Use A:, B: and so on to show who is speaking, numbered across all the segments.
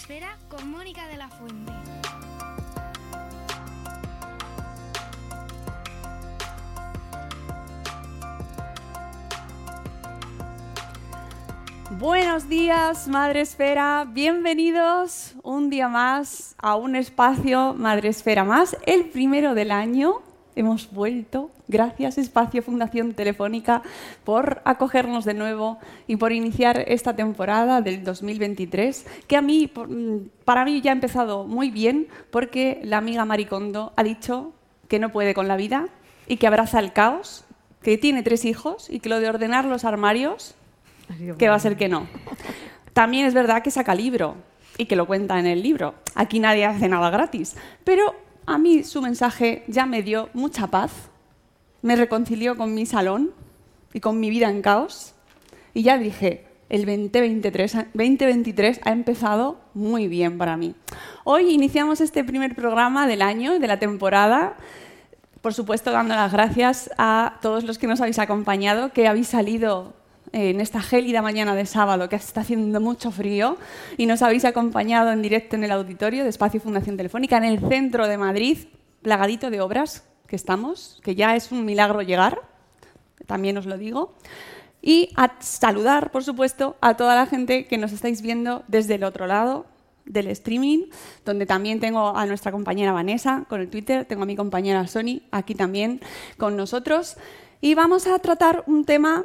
A: Esfera, con Mónica de la Fuente.
B: Buenos días, Madre Esfera. Bienvenidos un día más a un espacio Madre Esfera más, el primero del año. Hemos vuelto. Gracias, Espacio Fundación Telefónica, por acogernos de nuevo y por iniciar esta temporada del 2023, que a mí, mm, para mí ya ha empezado muy bien, porque la amiga Maricondo ha dicho que no puede con la vida y que abraza el caos, que tiene tres hijos y que lo de ordenar los armarios que va a ser que no. También es verdad que saca libro y que lo cuenta en el libro. Aquí nadie hace nada gratis. Pero a mí su mensaje ya me dio mucha paz, me reconcilió con mi salón y con mi vida en caos. Y ya dije, el 2023, ha- 2023 ha empezado muy bien para mí. Hoy iniciamos este primer programa del año, de la temporada. Por supuesto, dando las gracias a todos los que nos habéis acompañado, que habéis salido en esta gélida mañana de sábado, que está haciendo mucho frío, y nos habéis acompañado en directo en el auditorio de Espacio Fundación Telefónica, en el centro de Madrid, plagadito de obras que estamos, que ya es un milagro llegar, también os lo digo. Y a saludar, por supuesto, a toda la gente que nos estáis viendo desde el otro lado del streaming, donde también tengo a nuestra compañera Vanessa con el Twitter, tengo a mi compañera Sony aquí también con nosotros. Y vamos a tratar un tema,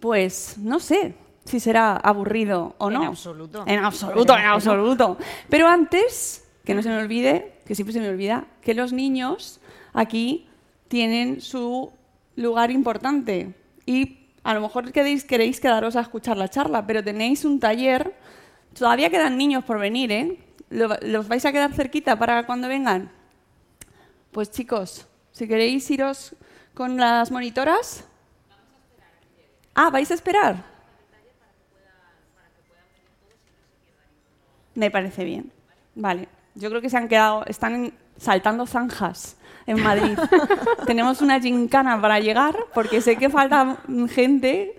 B: pues no sé si será aburrido o no.
C: En absoluto.
B: En absoluto, en absoluto. Pero antes, que no se me olvide, que siempre se me olvida, que los niños aquí tienen su lugar importante. Y a lo mejor queréis, queréis quedaros a escuchar la charla, pero tenéis un taller. Todavía quedan niños por venir, ¿eh? Lo- ¿Los vais a quedar cerquita para cuando vengan? Pues chicos, si queréis iros con las monitoras. Ah, ¿vais a esperar? Me parece bien. Vale. Yo creo que se han quedado, están saltando zanjas en Madrid. Tenemos una gincana para llegar, porque sé que falta gente,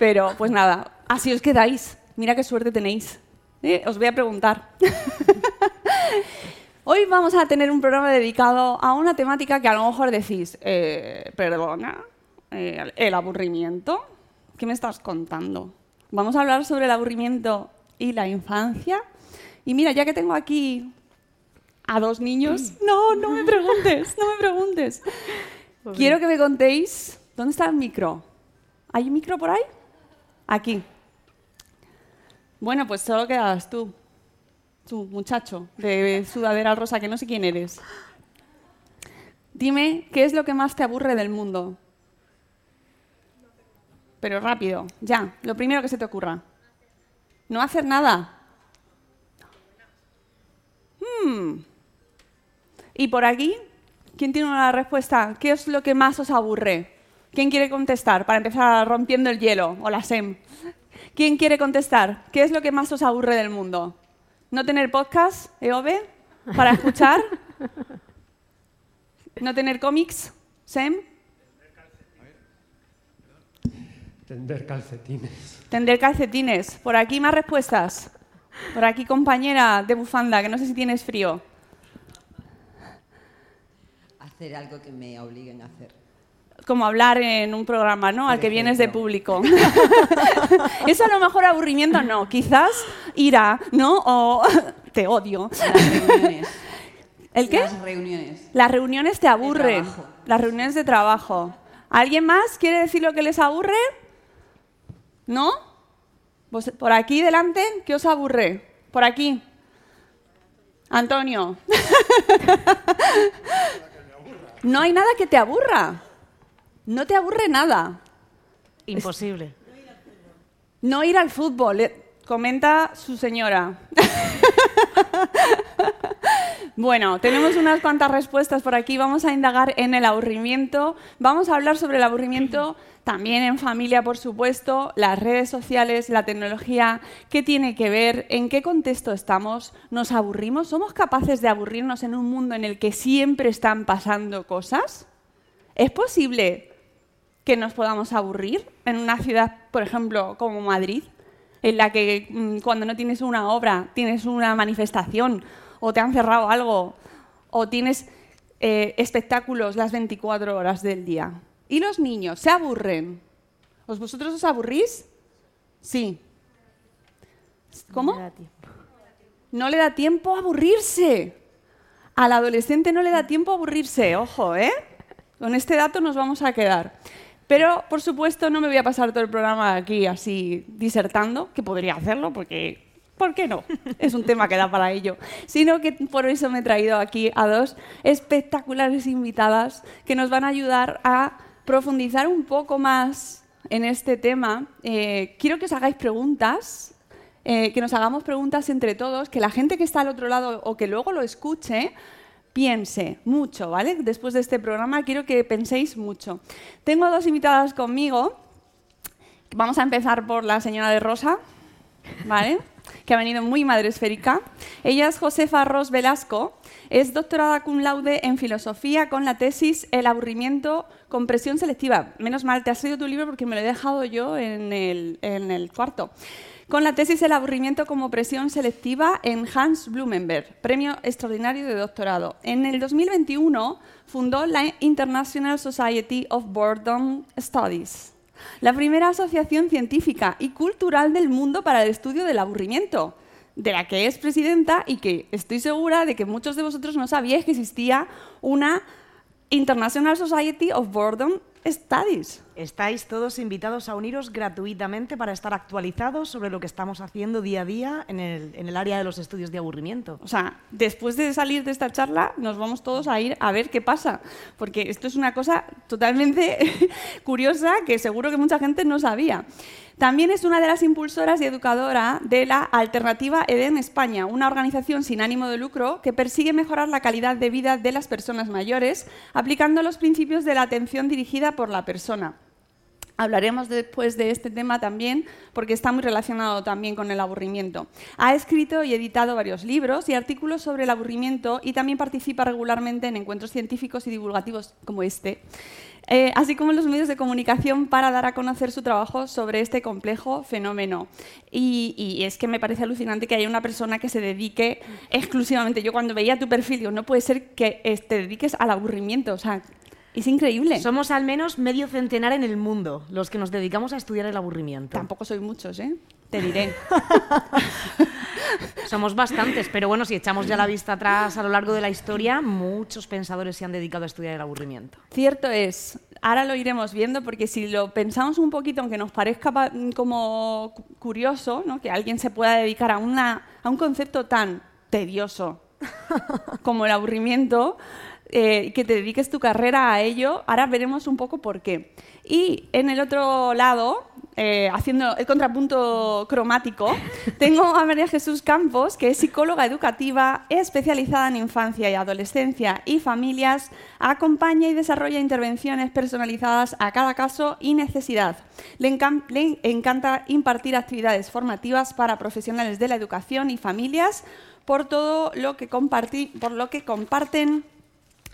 B: pero pues nada, así os quedáis. Mira qué suerte tenéis. Eh, Os voy a preguntar. Hoy vamos a tener un programa dedicado a una temática que a lo mejor decís, eh, perdona, eh, el aburrimiento. ¿Qué me estás contando? Vamos a hablar sobre el aburrimiento y la infancia. Y mira, ya que tengo aquí a dos niños, no, no me preguntes, no me preguntes. Quiero que me contéis, ¿dónde está el micro? ¿Hay un micro por ahí? Aquí. Bueno, pues solo quedas tú. Tú, muchacho, de sudadera rosa, que no sé quién eres. Dime, ¿qué es lo que más te aburre del mundo? Pero rápido, ya, lo primero que se te ocurra. No hacer nada. Hmm. Y por aquí, ¿quién tiene una respuesta? ¿Qué es lo que más os aburre? ¿Quién quiere contestar para empezar rompiendo el hielo? O la SEM. ¿Quién quiere contestar? ¿Qué es lo que más os aburre del mundo? ¿No tener podcast, EOB, para escuchar? ¿No tener cómics, SEM?
D: Tender calcetines.
B: Tender calcetines. Por aquí más respuestas. Por aquí compañera de bufanda, que no sé si tienes frío.
C: Hacer algo que me obliguen a hacer.
B: como hablar en un programa, ¿no? Al que vienes de público. Eso a lo mejor aburrimiento no, quizás ira, ¿no? O te odio.
C: Las reuniones.
B: ¿El qué?
C: Las reuniones.
B: Las reuniones te aburren. Las reuniones de trabajo. ¿Alguien más quiere decir lo que les aburre? ¿No? Vos- Por aquí delante, ¿qué os aburre? Por aquí. Antonio. No hay nada que te aburra. No te aburre nada.
E: Imposible.
B: No ir al fútbol, eh, comenta su señora. bueno, tenemos unas cuantas respuestas por aquí. Vamos a indagar en el aburrimiento. Vamos a hablar sobre el aburrimiento también en familia, por supuesto, las redes sociales, la tecnología, qué tiene que ver, en qué contexto estamos, nos aburrimos, somos capaces de aburrirnos en un mundo en el que siempre están pasando cosas. ¿Es posible que nos podamos aburrir en una ciudad, por ejemplo, como Madrid, en la que mm, cuando no tienes una obra, tienes una manifestación, o te han cerrado algo, o tienes eh, espectáculos las 24 horas del día. ¿Y los niños se aburren? ¿Os vosotros os aburrís? Sí. ¿Cómo? No le da tiempo a aburrirse. Al adolescente no le da tiempo a aburrirse, ojo, ¿eh? Con este dato nos vamos a quedar. Pero, por supuesto, no me voy a pasar todo el programa aquí así disertando, que podría hacerlo porque, ¿por qué no? Es un tema que da para ello. Sino que por eso me he traído aquí a dos espectaculares invitadas que nos van a ayudar a profundizar un poco más en este tema. Eh, quiero que os hagáis preguntas eh, que nos hagamos preguntas entre todos, que la gente que está al otro lado o que luego lo escuche piense mucho, ¿vale? Después de este programa quiero que penséis mucho. Tengo dos invitadas conmigo. Vamos a empezar por la señora de Rosa, ¿vale? Que ha venido muy madre esférica. Ella es Josefa Ros Velasco. Es doctorada cum laude en filosofía con la tesis El aburrimiento con presión selectiva. Menos mal, te has leído tu libro porque me lo he dejado yo en el, en el cuarto con la tesis El aburrimiento como presión selectiva en Hans Blumenberg, premio extraordinario de doctorado. En el 2021 fundó la International Society of Boredom Studies, la primera asociación científica y cultural del mundo para el estudio del aburrimiento, de la que es presidenta y que estoy segura de que muchos de vosotros no sabíais que existía una International Society of Boredom Studies.
E: Estáis todos invitados a uniros gratuitamente para estar actualizados sobre lo que estamos haciendo día a día en el, en el área de los estudios de aburrimiento.
B: O sea, después de salir de esta charla, nos vamos todos a ir a ver qué pasa, porque esto es una cosa totalmente curiosa que seguro que mucha gente no sabía. También es una de las impulsoras y educadora de la Alternativa EDEN España, una organización sin ánimo de lucro que persigue mejorar la calidad de vida de las personas mayores, aplicando los principios de la atención dirigida por la persona. Hablaremos después de este tema también porque está muy relacionado también con el aburrimiento. Ha escrito y editado varios libros y artículos sobre el aburrimiento y también participa regularmente en encuentros científicos y divulgativos como este, eh, así como en los medios de comunicación para dar a conocer su trabajo sobre este complejo fenómeno. Y, y es que me parece alucinante que haya una persona que se dedique exclusivamente. Yo cuando veía tu perfil digo, no puede ser que eh, te dediques al aburrimiento, o sea, es increíble.
E: Somos al menos medio centenar en el mundo los que nos dedicamos a estudiar el aburrimiento.
B: Tampoco soy muchos, ¿eh? Te diré.
E: Somos bastantes, pero bueno, si echamos ya la vista atrás a lo largo de la historia, muchos pensadores se han dedicado a estudiar el aburrimiento.
B: Cierto es, ahora lo iremos viendo porque si lo pensamos un poquito, aunque nos parezca pa- como cu- curioso, ¿no? que alguien se pueda dedicar a, una, a un concepto tan tedioso como el aburrimiento, eh, que te dediques tu carrera a ello, ahora veremos un poco por qué. Y en el otro lado, eh, haciendo el contrapunto cromático, tengo a María Jesús Campos, que es psicóloga educativa especializada en infancia y adolescencia y familias, acompaña y desarrolla intervenciones personalizadas a cada caso y necesidad. Le, encan- le encanta impartir actividades formativas para profesionales de la educación y familias por todo lo que, por lo que comparten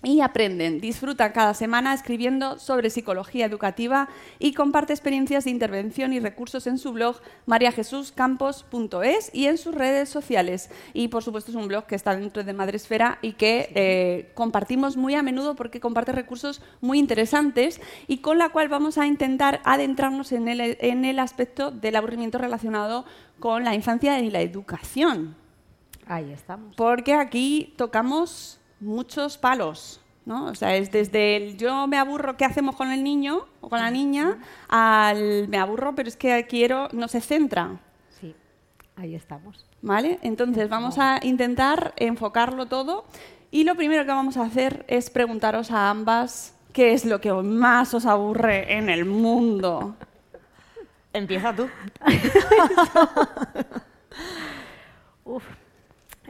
B: y aprenden. Disfrutan cada semana escribiendo sobre psicología educativa y comparte experiencias de intervención y recursos en su blog mariajesuscampos.es y en sus redes sociales. Y por supuesto es un blog que está dentro de Madresfera y que eh, compartimos muy a menudo porque comparte recursos muy interesantes y con la cual vamos a intentar adentrarnos en el, en el aspecto del aburrimiento relacionado con la infancia y la educación.
C: Ahí estamos.
B: Porque aquí tocamos muchos palos. ¿no? O sea, es desde el yo me aburro, ¿qué hacemos con el niño o con la niña? al me aburro, pero es que quiero, no se centra.
C: Sí, ahí estamos.
B: ¿Vale? Entonces vamos a intentar enfocarlo todo y lo primero que vamos a hacer es preguntaros a ambas qué es lo que más os aburre en el mundo.
E: Empieza tú.
C: Uf,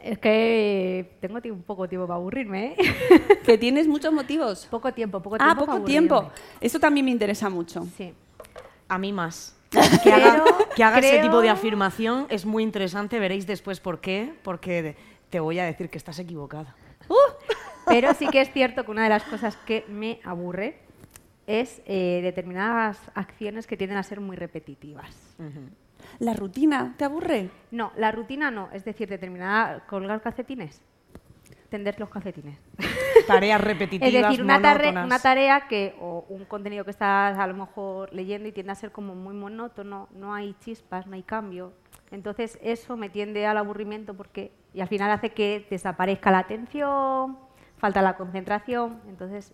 C: es que tengo un poco tiempo para aburrirme, ¿eh?
B: Que tienes muchos motivos.
C: Poco tiempo, poco tiempo.
B: Ah, poco
C: para
B: tiempo. Eso también me interesa mucho.
C: Sí.
E: A mí más. Que haga,
C: Creo-
E: que haga ese tipo de afirmación es muy interesante, veréis después por qué, porque te voy a decir que estás equivocada.
C: Pero sí que es cierto que una de las cosas que me aburre es eh, determinadas acciones que tienden a ser muy repetitivas.
B: ¿La rutina te aburre?
C: No, la rutina no, es decir, determinada colgar calcetines, tender los calcetines.
E: Tareas repetitivas,
C: Es decir, una, tare-
E: monótonas.
C: una tarea que, o un contenido que estás a lo mejor leyendo y tiende a ser como muy monótono, no hay chispas, no hay cambio. Entonces eso me tiende al aburrimiento porque, y al final hace que desaparezca la atención, falta la concentración, entonces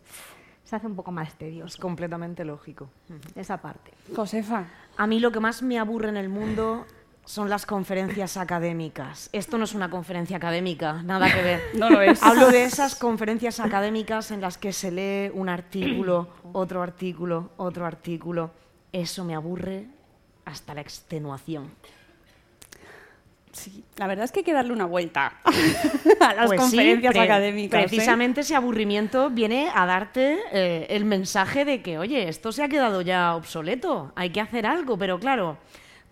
C: se hace un poco más
E: Es
C: tedioso
E: completamente lógico.
C: esa parte.
B: Josefa.
E: A mí lo que más me aburre en el mundo son las conferencias académicas. Esto no es una conferencia académica, nada que ver.
B: No lo es.
E: Hablo de esas conferencias académicas en las que se lee un artículo, otro artículo, otro artículo. Eso me aburre hasta la extenuación.
B: Sí, la verdad es que hay que darle una vuelta a las
E: Pues
B: conferencias académicas. ¿eh?
E: Precisamente ese aburrimiento viene a darte eh, el mensaje de que, oye, esto se ha quedado ya obsoleto, hay que hacer algo, pero claro,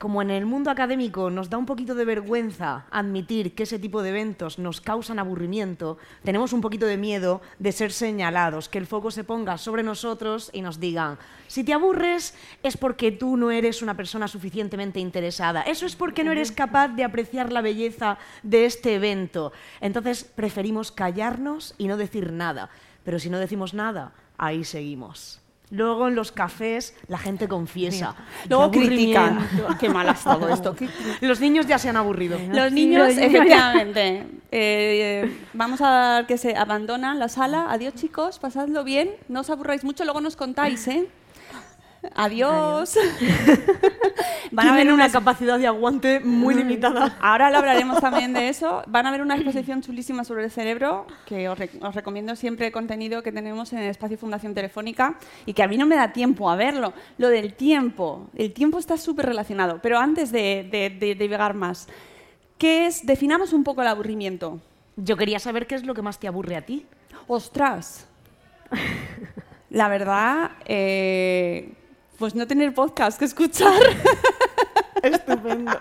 E: como en el mundo académico nos da un poquito de vergüenza admitir que ese tipo de eventos nos causan aburrimiento, tenemos un poquito de miedo de ser señalados, que el foco se ponga sobre nosotros y nos digan, si te aburres es porque tú no eres una persona suficientemente interesada, eso es porque no eres capaz de apreciar la belleza de este evento. Entonces preferimos callarnos y no decir nada, pero si no decimos nada, ahí seguimos. Luego en los cafés la gente confiesa.
B: Luego critican. Qué mal ha estado esto. Qué-
E: Los niños ya se han aburrido.
B: Los
C: Sí,
B: niños,
C: los niños
B: efectivamente. Eh, vamos a dar que se abandonan la sala. Adiós, chicos, pasadlo bien. No os aburráis mucho, luego nos contáis, ¿eh? Adiós. Van a ver
E: una capacidad de aguante muy limitada.
B: Ahora lo hablaremos también de eso. Van a ver una exposición chulísima sobre el cerebro, que os recomiendo siempre el contenido que tenemos en el espacio Fundación Telefónica y que a mí no me da tiempo a verlo. Lo del tiempo. El tiempo está súper relacionado. Pero antes de, de, de, de llegar más, ¿qué es? Definamos un poco el aburrimiento.
E: Yo quería saber qué es lo que más te aburre a ti.
B: Ostras. La verdad, eh, pues no tener podcast que escuchar.
E: Estupendo.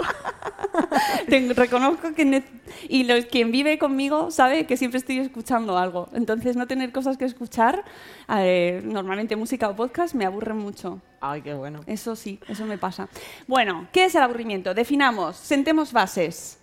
B: Te- reconozco que ne- y los, quien vive conmigo sabe que siempre estoy escuchando algo. Entonces no tener cosas que escuchar, eh, normalmente música o podcast, me aburre mucho.
E: Ay, qué bueno.
B: Eso sí, eso me pasa. Bueno, ¿qué es el aburrimiento? Definamos, sentemos bases.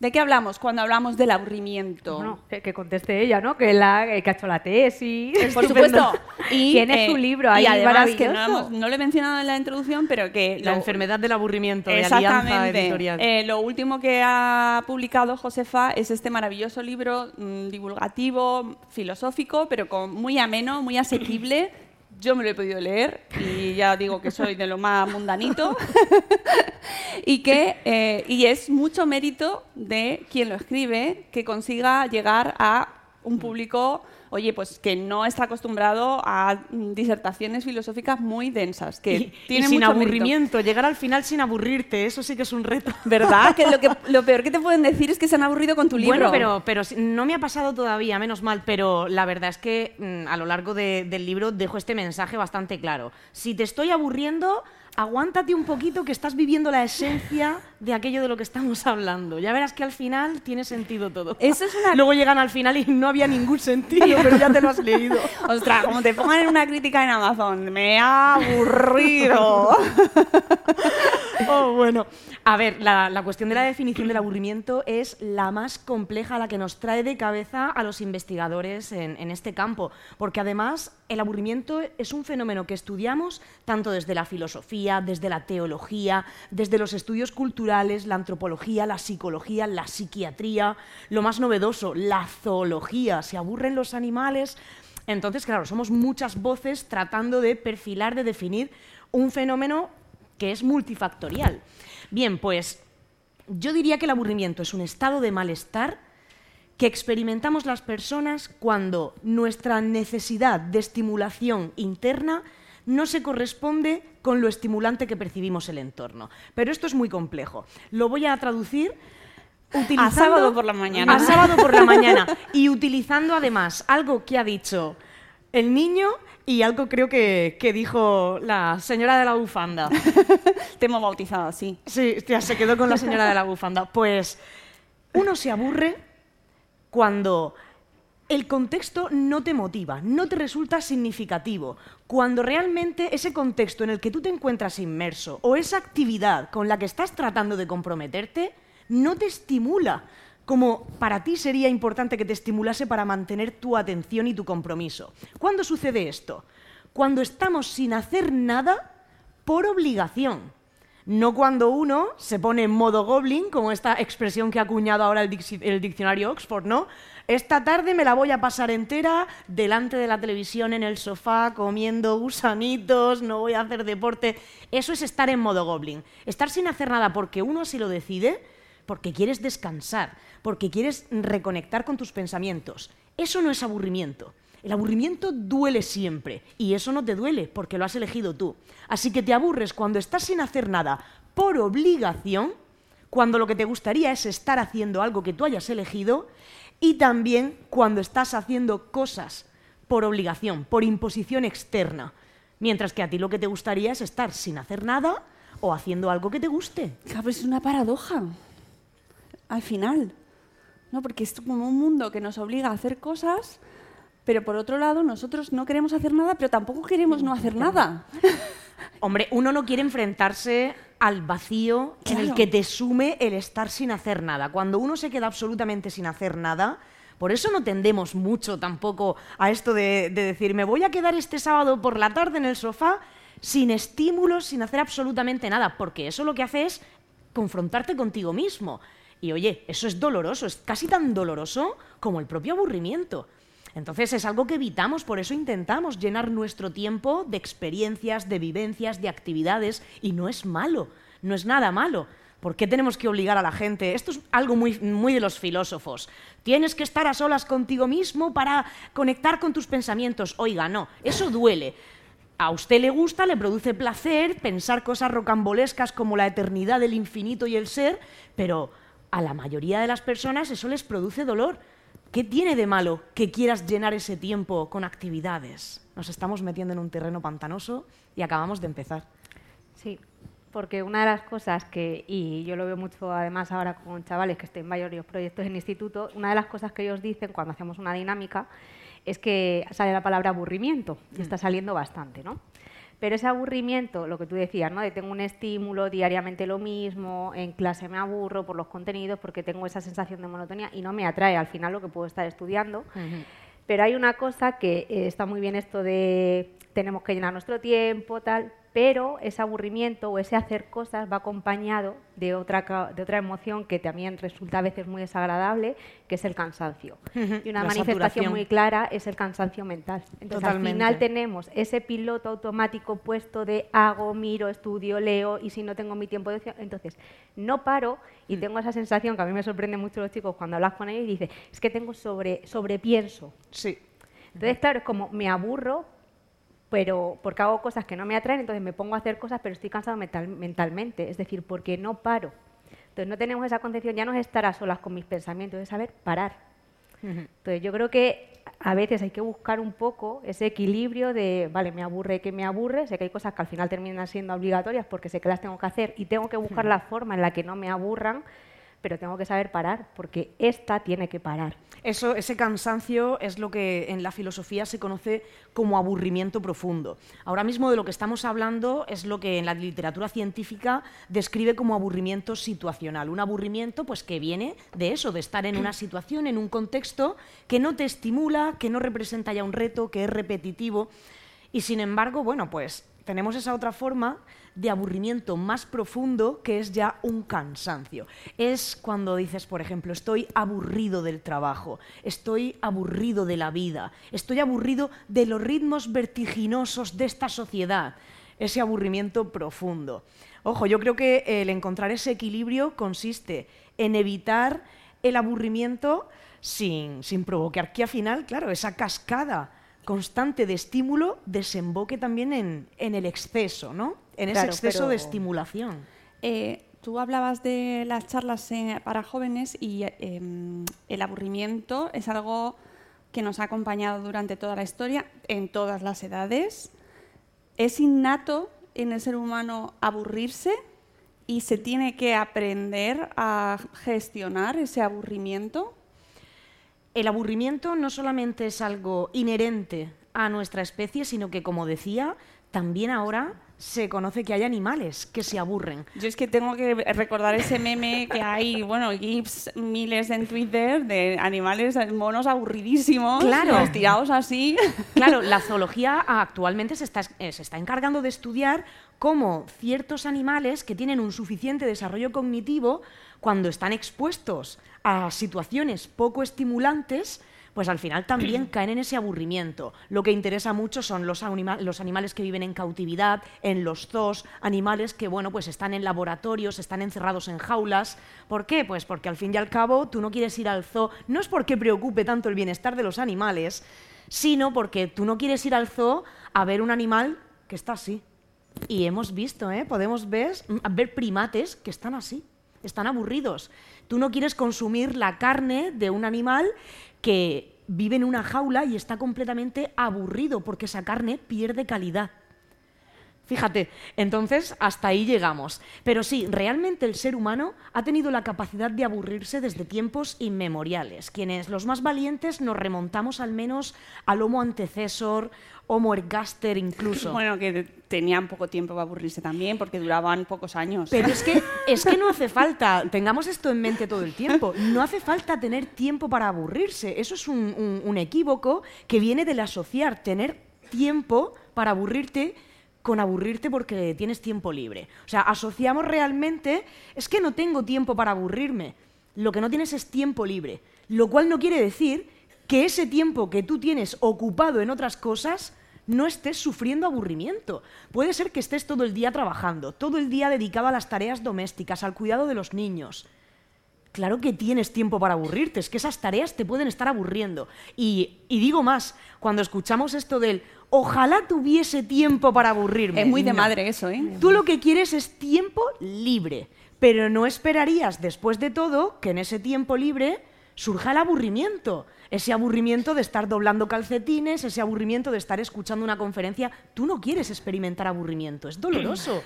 B: ¿De qué hablamos cuando hablamos del aburrimiento?
C: Bueno, que, conteste ella, ¿no? Que, la, que ha hecho la tesis.
B: Por supuesto. Y,
C: Tiene
B: eh,
C: su libro ahí
B: y además que no, no lo he mencionado en la introducción, pero que
E: La
B: lo-
E: enfermedad del aburrimiento de Alianza
B: Exactamente.
E: Editorial.
B: Eh, lo último que ha publicado Josefa es este maravilloso libro mm, divulgativo, filosófico, pero con, muy ameno, muy asequible. Yo me lo he podido leer y ya digo que soy de lo más mundanito. y que eh, y es mucho mérito de quien lo escribe que consiga llegar a un público oye pues que no está acostumbrado a disertaciones filosóficas muy densas que
E: y, y
B: tiene
E: sin
B: mucho mérito.
E: aburrimiento, llegar al final sin aburrirte, eso sí que es un reto.
B: ¿Verdad? Que lo, que lo peor que te pueden decir es que se han aburrido con tu libro.
E: Bueno, pero, no me ha pasado todavía, menos mal, pero la verdad es que mm, a lo largo de- del libro dejo este mensaje bastante claro. Si te estoy aburriendo, aguántate un poquito que estás viviendo la esencia de aquello de lo que estamos hablando. Ya verás que al final tiene sentido todo.
B: Eso es una-
E: Luego llegan al final y no había ningún sentido, pero ya te lo has leído.
B: Ostras, como te pongan en una crítica en Amazon, me ha aburrido.
E: Oh, bueno. A ver, la, la cuestión de la definición del aburrimiento es la más compleja, la que nos trae de cabeza a los investigadores en, en este campo, porque además el aburrimiento es un fenómeno que estudiamos tanto desde la filosofía, desde la teología, desde los estudios culturales, la antropología, la psicología, la psiquiatría, lo más novedoso, la zoología, se aburren los animales. Entonces, claro, somos muchas voces tratando de perfilar, de definir un fenómeno que es multifactorial. Bien, pues yo diría que el aburrimiento es un estado de malestar que experimentamos las personas cuando nuestra necesidad de estimulación interna no se corresponde con lo estimulante que percibimos el entorno. Pero esto es muy complejo. Lo voy a traducir utilizando...
B: sábado por la mañana.
E: A sábado por la mañana. Y utilizando además algo que ha dicho el niño y algo creo que, que dijo la señora de la bufanda.
B: Te hemos bautizado así.
E: Sí, hostia, se quedó con la señora de la bufanda. Pues uno se aburre cuando el contexto no te motiva, no te resulta significativo, cuando realmente ese contexto en el que tú te encuentras inmerso o esa actividad con la que estás tratando de comprometerte no te estimula como para ti sería importante que te estimulase para mantener tu atención y tu compromiso. ¿Cuándo sucede esto? Cuando estamos sin hacer nada por obligación. No cuando uno se pone en modo goblin, como esta expresión que ha acuñado ahora el, el diccionario Oxford, ¿no? Esta tarde me la voy a pasar entera delante de la televisión en el sofá, comiendo gusanitos, no voy a hacer deporte. Eso es estar en modo goblin. Estar sin hacer nada porque uno así lo decide, porque quieres descansar, porque quieres reconectar con tus pensamientos. Eso no es aburrimiento. El aburrimiento duele siempre y eso no te duele porque lo has elegido tú. Así que te aburres cuando estás sin hacer nada por obligación, cuando lo que te gustaría es estar haciendo algo que tú hayas elegido y también cuando estás haciendo cosas por obligación, por imposición externa, mientras que a ti lo que te gustaría es estar sin hacer nada o haciendo algo que te guste.
B: Claro, es una paradoja. Al final. ¿No? Porque es como un mundo que nos obliga a hacer cosas, pero por otro lado nosotros no queremos hacer nada, pero tampoco queremos no hacer nada.
E: Hombre, uno no quiere enfrentarse al vacío en el que te sume el estar sin hacer nada. Cuando uno se queda absolutamente sin hacer nada, por eso no tendemos mucho tampoco a esto de, de decir, me voy a quedar este sábado por la tarde en el sofá sin estímulos, sin hacer absolutamente nada, porque eso lo que hace es confrontarte contigo mismo. Y oye, eso es doloroso, es casi tan doloroso como el propio aburrimiento. Entonces es algo que evitamos, por eso intentamos llenar nuestro tiempo de experiencias, de vivencias, de actividades, y no es malo, no es nada malo. ¿Por qué tenemos que obligar a la gente? Esto es algo muy, muy de los filósofos. Tienes que estar a solas contigo mismo para conectar con tus pensamientos. Oiga, no, eso duele. A usted le gusta, le produce placer pensar cosas rocambolescas como la eternidad, el infinito y el ser, pero a la mayoría de las personas eso les produce dolor. ¿Qué tiene de malo que quieras llenar ese tiempo con actividades? Nos estamos metiendo en un terreno pantanoso y acabamos de empezar.
C: Sí, porque una de las cosas que, y yo lo veo mucho además ahora con chavales que estén en varios proyectos en instituto, una de las cosas que ellos dicen cuando hacemos una dinámica es que sale la palabra aburrimiento, y está saliendo bastante, ¿no? Pero ese aburrimiento, lo que tú decías, ¿no? De tengo un estímulo, diariamente lo mismo, en clase me aburro por los contenidos porque tengo esa sensación de monotonía y no me atrae al final lo que puedo estar estudiando. Pero hay una cosa que eh, está muy bien esto de tenemos que llenar nuestro tiempo, tal, pero ese aburrimiento o ese hacer cosas va acompañado de otra, de otra emoción que también resulta a veces muy desagradable, que es el cansancio. Y una
E: La
C: manifestación
E: saturación.
C: muy clara es el cansancio mental. Entonces al
E: Totalmente.
C: final tenemos ese piloto automático puesto de hago, miro, estudio, leo y si no tengo mi tiempo de ocio, entonces no paro y
E: Mm.
C: tengo esa sensación que a mí me sorprende mucho los chicos cuando hablas con ellos y dices, es que tengo sobre sobrepienso.
E: Sí.
C: Entonces, claro, es como me aburro, pero porque hago cosas que no me atraen, entonces me pongo a hacer cosas, pero estoy cansado mental- mentalmente, es decir, porque no paro. Entonces, no tenemos esa concepción, ya no es estar a solas con mis pensamientos, es saber parar. Entonces, yo creo que a veces hay que buscar un poco ese equilibrio de, vale, me aburre que me aburre, sé que hay cosas que al final terminan siendo obligatorias porque sé que las tengo que hacer y tengo que buscar la forma en la que no me aburran, pero tengo que saber parar, porque esta tiene que parar.
E: Eso, ese cansancio es lo que en la filosofía se conoce como aburrimiento profundo. Ahora mismo de lo que estamos hablando es lo que en la literatura científica describe como aburrimiento situacional. Un aburrimiento pues, que viene de eso, de estar en una situación, en un contexto que no te estimula, que no representa ya un reto, que es repetitivo. Y sin embargo, bueno, pues tenemos esa otra forma de aburrimiento más profundo que es ya un cansancio. Es cuando dices, por ejemplo, estoy aburrido del trabajo, estoy aburrido de la vida, estoy aburrido de los ritmos vertiginosos de esta sociedad. Ese aburrimiento profundo. Ojo, yo creo que el encontrar ese equilibrio consiste en evitar el aburrimiento sin, sin provocar que al final, claro, esa cascada constante de estímulo desemboque también en, el exceso, ¿no? En ese exceso de estimulación.
B: Eh, tú hablabas de las charlas eh, para jóvenes y em, el aburrimiento es algo que nos ha acompañado durante toda la historia, en todas las edades. Es innato en el ser humano aburrirse y se tiene que aprender a gestionar ese aburrimiento
E: el aburrimiento no solamente es algo inherente a nuestra especie, sino que, como decía, también ahora se conoce que hay animales que se aburren.
B: Yo es que tengo que recordar ese meme que hay, bueno, gifs miles en Twitter de animales, monos aburridísimos,
E: claro.
B: tirados así.
E: Claro, la zoología actualmente se está, eh, se está encargando de estudiar cómo ciertos animales que tienen un suficiente desarrollo cognitivo, cuando están expuestos a situaciones poco estimulantes, pues al final también caen en ese aburrimiento. Lo que interesa mucho son los, los, animales que viven en cautividad, en los zoos, animales que bueno, pues están en laboratorios, están encerrados en jaulas. ¿Por qué? Pues porque al fin y al cabo tú no quieres ir al zoo, no es porque preocupe tanto el bienestar de los animales, sino porque tú no quieres ir al zoo a ver un animal que está así. Y hemos visto, ¿eh? podemos ver, ver primates que están así, están aburridos. Tú no quieres consumir la carne de un animal que vive en una jaula y está completamente aburrido porque esa carne pierde calidad. Fíjate, entonces hasta ahí llegamos. Pero sí, realmente el ser humano ha tenido la capacidad de aburrirse desde tiempos inmemoriales. Quienes, los más valientes, nos remontamos al menos al Homo antecesor, Homo ergaster incluso.
B: Bueno, que tenían poco tiempo para aburrirse también, porque duraban pocos años.
E: Pero es que, es que no hace falta, tengamos esto en mente todo el tiempo, no hace falta tener tiempo para aburrirse. Eso es un, un equívoco que viene del asociar tener tiempo para aburrirte con aburrirte porque tienes tiempo libre. O sea, asociamos realmente, es que no tengo tiempo para aburrirme. Lo que no tienes es tiempo libre. Lo cual no quiere decir que ese tiempo que tú tienes ocupado en otras cosas no estés sufriendo aburrimiento. Puede ser que estés todo el día trabajando, todo el día dedicado a las tareas domésticas, al cuidado de los niños. Claro que tienes tiempo para aburrirte, es que esas tareas te pueden estar aburriendo. Y, y digo más, cuando escuchamos esto del ojalá tuviese tiempo para aburrirme.
B: Es muy de madre eso, ¿eh?
E: Tú lo que quieres es tiempo libre, pero no esperarías, después de todo, que en ese tiempo libre surja el aburrimiento. Ese aburrimiento de estar doblando calcetines, ese aburrimiento de estar escuchando una conferencia. Tú no quieres experimentar aburrimiento, es doloroso.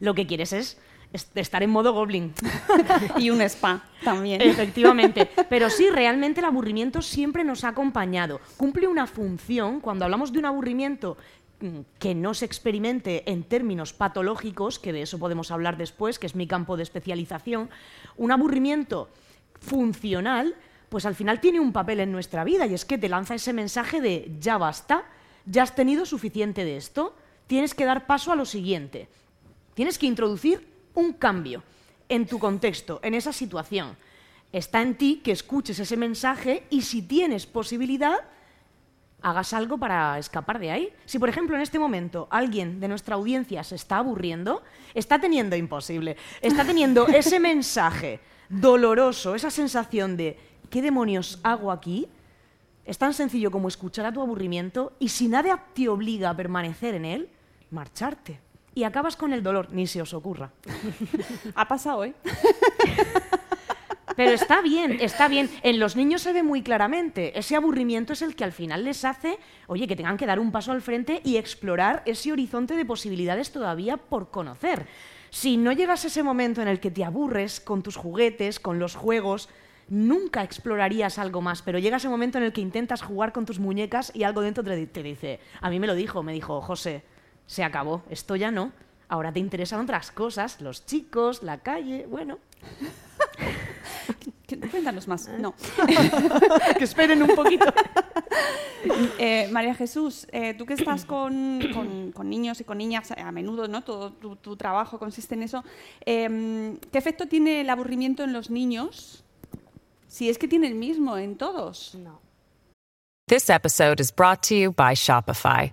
E: Lo que quieres es estar en modo goblin.
B: y un spa también.
E: Efectivamente. Pero sí, realmente el aburrimiento siempre nos ha acompañado. Cumple una función, cuando hablamos de un aburrimiento mm, que no se experimente en términos patológicos, que de eso podemos hablar después, que es mi campo de especialización, un aburrimiento funcional, pues al final tiene un papel en nuestra vida y es que te lanza ese mensaje de ya basta, ya has tenido suficiente de esto, tienes que dar paso a lo siguiente. Tienes que introducir un cambio en tu contexto, en esa situación. Está en ti que escuches ese mensaje y si tienes posibilidad, hagas algo para escapar de ahí. Si, por ejemplo, en este momento alguien de nuestra audiencia se está aburriendo, está teniendo imposible, está teniendo ese mensaje doloroso, esa sensación de ¿qué demonios hago aquí? Es tan sencillo como escuchar a tu aburrimiento y si nada te obliga a permanecer en él, marcharte y acabas con el dolor, ni se os ocurra.
B: ha pasado, ¿eh?
E: Pero está bien, está bien. En los niños se ve muy claramente. Ese aburrimiento es el que al final les hace, oye, que tengan que dar un paso al frente y explorar ese horizonte de posibilidades todavía por conocer. Si no llegas a ese momento en el que te aburres con tus juguetes, con los juegos, nunca explorarías algo más, pero llega ese momento en el que intentas jugar con tus muñecas y algo dentro te, te dice, a mí me lo dijo, me dijo, José, se acabó, esto ya no, ahora te interesan otras cosas, los chicos, la calle, bueno.
B: Cuéntanos más. No.
E: que esperen un poquito.
B: Eh, María Jesús, eh, tú que estás con, con- con niños y con niñas a menudo, ¿no? Todo tu, tu trabajo consiste en eso. em, ¿Qué efecto tiene el aburrimiento en los niños? Si es que tiene el mismo en todos.
C: No.
F: This episode is brought to you by Shopify.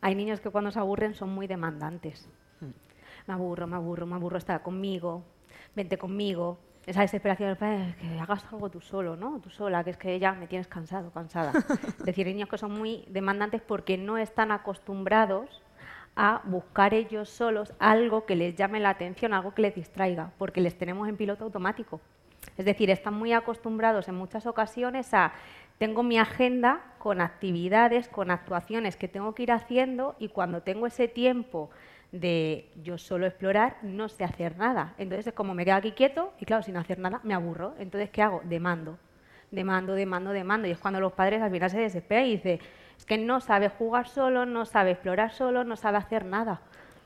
C: Hay niños que cuando se aburren son muy demandantes. Me aburro, me aburro, me aburro, está conmigo, vente conmigo. Esa desesperación del padre, que hagas algo tú solo, ¿no? Tú sola, que es que ya me tienes cansado, cansada. es decir, hay niños que son muy demandantes porque no están acostumbrados a buscar ellos solos algo que les llame la atención, algo que les distraiga, porque les tenemos en piloto automático. Es decir, están muy acostumbrados en muchas ocasiones a tengo mi agenda con actividades, con actuaciones que tengo que ir haciendo y cuando tengo ese tiempo de yo solo explorar, no sé hacer nada. Entonces es como me quedo aquí quieto y claro, sin hacer nada me aburro. Entonces, ¿qué hago? Demando, demando, demando, demando. Y es cuando los padres al final se desesperan y dicen, es que no sabe jugar solo, no sabe explorar solo, no sabe hacer nada.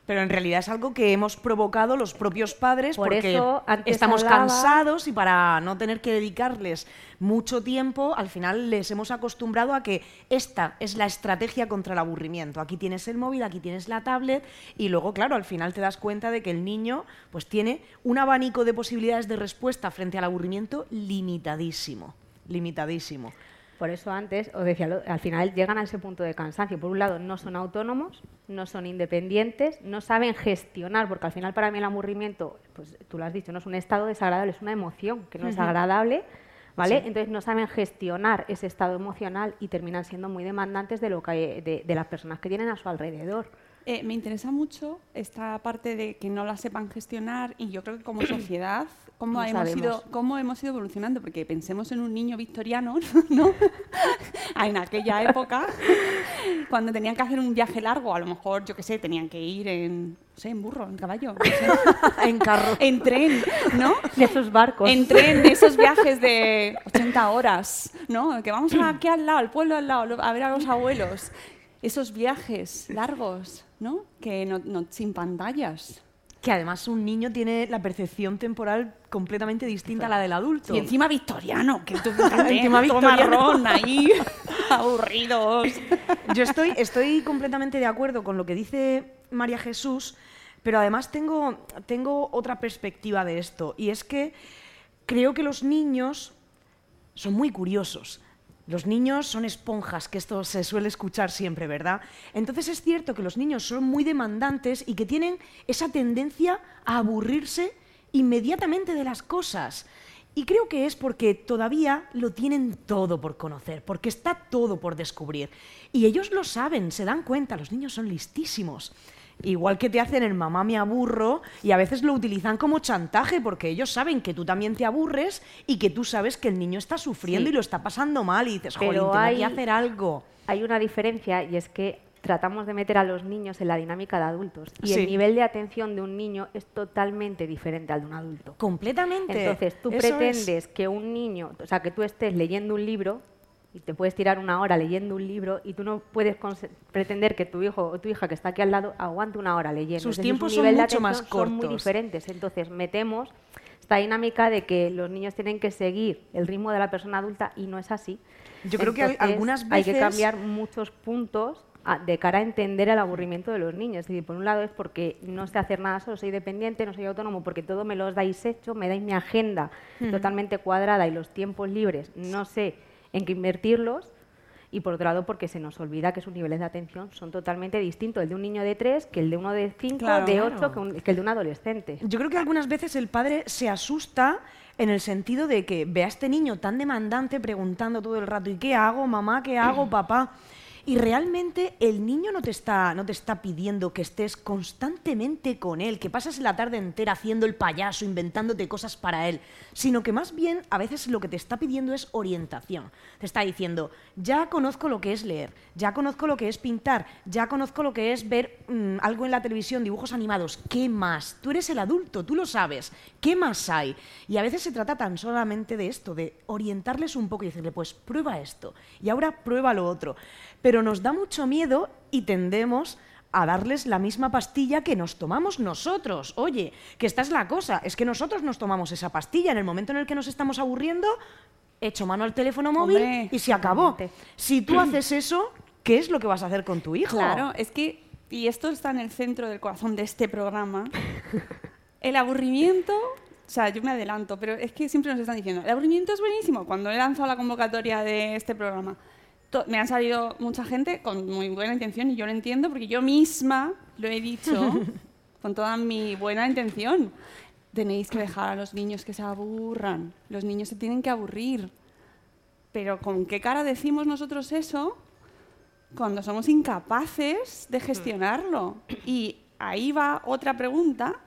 E: Pero en realidad es algo que hemos provocado los propios padres
C: Por
E: porque
C: eso,
E: estamos
C: hablaba-
E: cansados y para no tener que dedicarles mucho tiempo, al final les hemos acostumbrado a que esta es la estrategia contra el aburrimiento. Aquí tienes el móvil, aquí tienes la tablet y luego, claro, al final te das cuenta de que el niño pues tiene un abanico de posibilidades de respuesta frente al aburrimiento limitadísimo, limitadísimo.
C: Por eso antes os decía, al final llegan a ese punto de cansancio. Por un lado, no son autónomos, no son independientes, no saben gestionar, porque al final para mí el aburrimiento, pues tú lo has dicho, no es un estado desagradable, es una emoción que no es agradable, ¿vale? Entonces no saben gestionar ese estado emocional y terminan siendo muy demandantes de, lo que, de, de las personas que tienen a su alrededor.
B: Eh, me interesa mucho esta parte de que no la sepan gestionar y yo creo que como sociedad, cómo,
C: No
B: hemos, ido, cómo hemos ido evolucionando, porque pensemos en un niño victoriano, ¿no? en aquella época, cuando tenían que hacer un viaje largo, a lo mejor, yo qué sé, tenían que ir en, no sé, en burro, en caballo, no sé,
E: En carro.
B: en tren, ¿no?
C: De esos barcos.
B: En tren, de esos viajes de 80 horas, ¿no? Que vamos aquí al lado, al pueblo al lado, a ver a los abuelos. Esos viajes largos, ¿no? Que no, no- sin pantallas.
E: Que además un niño tiene la percepción temporal completamente distinta a la del adulto.
B: Y encima victoriano, que tú
E: Encima victoriano.
B: marrón ahí, aburridos.
E: Yo estoy, estoy completamente de acuerdo con lo que dice María Jesús, pero además tengo, tengo otra perspectiva de esto, y es que creo que los niños son muy curiosos. Los niños son esponjas, que esto se suele escuchar siempre, ¿verdad? Entonces es cierto que los niños son muy demandantes y que tienen esa tendencia a aburrirse inmediatamente de las cosas. Y creo que es porque todavía lo tienen todo por conocer, porque está todo por descubrir. Y ellos lo saben, se dan cuenta, los niños son listísimos. Igual que te hacen el mamá me aburro y a veces lo utilizan como chantaje porque ellos saben que tú también te aburres y que tú sabes que el niño está sufriendo
C: Sí.
E: y lo está pasando mal y dices, joder,
C: Pero
E: tengo
C: hay-
E: que hacer algo.
C: Hay una diferencia y es que tratamos de meter a los niños en la dinámica de adultos y
E: Sí.
C: el nivel de atención de un niño es totalmente diferente al de un adulto.
E: Completamente.
C: Entonces, tú
E: Eso es-
C: pretendes que un niño, o sea, que tú estés leyendo un libro y te puedes tirar una hora leyendo un libro y tú no puedes pretender que tu hijo o tu hija que está aquí al lado aguante una hora leyendo.
E: Sus tiempos son mucho más
C: atención Son muy
E: cortos.
C: diferentes. Entonces, metemos esta dinámica de que los niños tienen que seguir el ritmo de la persona adulta y no es así.
E: Yo creo que
C: Entonces,
E: algunas
C: hay que
E: veces-
C: cambiar muchos puntos a- de cara a entender el aburrimiento de los niños. Es decir, por un lado es porque no sé hacer nada solo, soy dependiente, no soy autónomo, porque todo me lo dais hecho, me dais mi agenda totalmente cuadrada y los tiempos libres, no sé en qué invertirlos. Y por otro lado, porque se nos olvida que sus niveles de atención son totalmente distintos, el de un niño de 3 que el de uno de 5,
B: Claro,
C: de
E: claro.
C: 8 que, un- que el de un adolescente.
E: Yo creo que algunas veces el padre se asusta en el sentido de que ve a este niño tan demandante preguntando todo el rato, ¿y qué hago, mamá? ¿Qué hago, papá? Y realmente el niño no te está, no te está pidiendo que estés constantemente con él, que pases la tarde entera haciendo el payaso, inventándote cosas para él, sino que más bien a veces lo que te está pidiendo es orientación. Te está diciendo, ya conozco lo que es leer, ya conozco lo que es pintar, ya conozco lo que es ver mm, algo en la televisión, dibujos animados, ¿qué más? Tú eres el adulto, tú lo sabes, ¿qué más hay? Y a veces se trata tan solamente de esto, de orientarles un poco y decirle, pues prueba esto, y ahora prueba lo otro. Pero nos da mucho miedo y tendemos a darles la misma pastilla que nos tomamos nosotros. Oye, que esta es la cosa, es que nosotros nos tomamos esa pastilla en el momento en el que nos estamos aburriendo, echo mano al teléfono móvil
B: Hombre,
E: y se acabó. Si tú haces eso, ¿qué es lo que vas a hacer con tu hijo?
B: Claro, es que, y esto está en el centro del corazón de este programa, el aburrimiento, o sea, yo me adelanto, pero es que siempre nos están diciendo, el aburrimiento es buenísimo. Cuando he lanzado la convocatoria de este programa, me han salido mucha gente con muy buena intención y yo lo entiendo porque yo misma lo he dicho con toda mi buena intención. Tenéis que dejar a los niños que se aburran. Los niños se tienen que aburrir. Pero ¿con qué cara decimos nosotros eso cuando somos incapaces de gestionarlo? Y ahí va otra pregunta.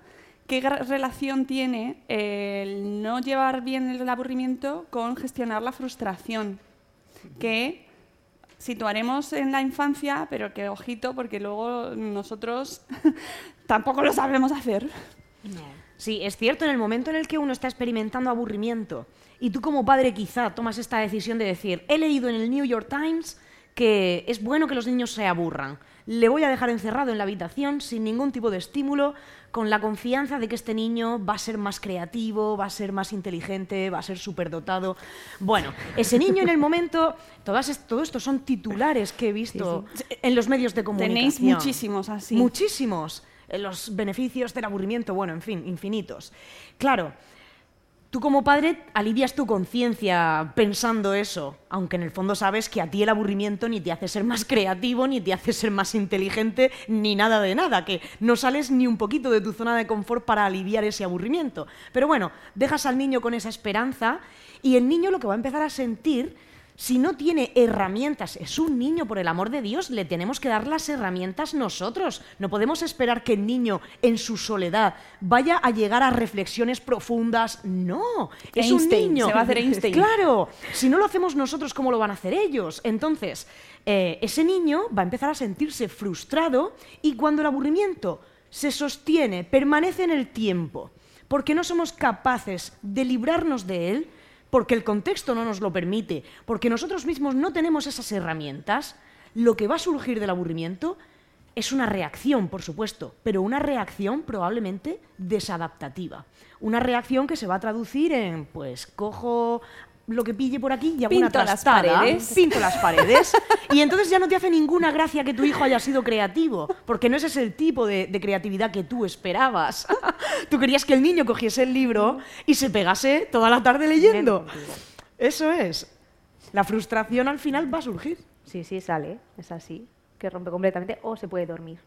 B: ¿Qué relación tiene el no llevar bien el aburrimiento con gestionar la frustración? Que situaremos en la infancia, pero que ojito, porque luego nosotros tampoco lo sabemos hacer.
E: Sí, es cierto, en el momento en el que uno está experimentando aburrimiento y tú como padre quizá tomas esta decisión de decir, he leído en el New York Times que es bueno que los niños se aburran. Le voy a dejar encerrado en la habitación sin ningún tipo de estímulo, con la confianza de que este niño va a ser más creativo, va a ser más inteligente, va a ser superdotado. Bueno, ese niño en el momento, todas todo esto son titulares que he visto en los medios de comunicación.
B: Tenéis muchísimos así.
E: Muchísimos. Eh, Los beneficios del aburrimiento, bueno, en fin, infinitos. Claro, tú como padre alivias tu conciencia pensando eso, aunque en el fondo sabes que a ti el aburrimiento ni te hace ser más creativo, ni te hace ser más inteligente, ni nada de nada, que no sales ni un poquito de tu zona de confort para aliviar ese aburrimiento. Pero bueno, dejas al niño con esa esperanza y el niño lo que va a empezar a sentir si no tiene herramientas, es un niño, por el amor de Dios, le tenemos que dar las herramientas nosotros. No podemos esperar que el niño, en su soledad, vaya a llegar a reflexiones profundas. No, es un niño.
B: se va a hacer Einstein.
E: Claro, si no lo hacemos nosotros, ¿cómo lo van a hacer ellos? Entonces, eh, ese niño va a empezar a sentirse frustrado y cuando el aburrimiento se sostiene, permanece en el tiempo, porque no somos capaces de librarnos de él, porque el contexto no nos lo permite, porque nosotros mismos no tenemos esas herramientas, lo que va a surgir del aburrimiento es una reacción, por supuesto, pero una reacción probablemente desadaptativa. Una reacción que se va a traducir en, pues, cojo lo que pille por aquí y hago una
B: Pinto las
E: trastada,
B: paredes.
E: pinto las paredes y entonces ya no te hace ninguna gracia que tu hijo haya sido creativo, porque no ese es el tipo de, de creatividad que tú esperabas. tú querías que el niño cogiese el libro y se pegase toda la tarde leyendo. Eso es. La frustración al final va a surgir.
C: Sí, sí, sale, es así, que rompe completamente o se puede dormir.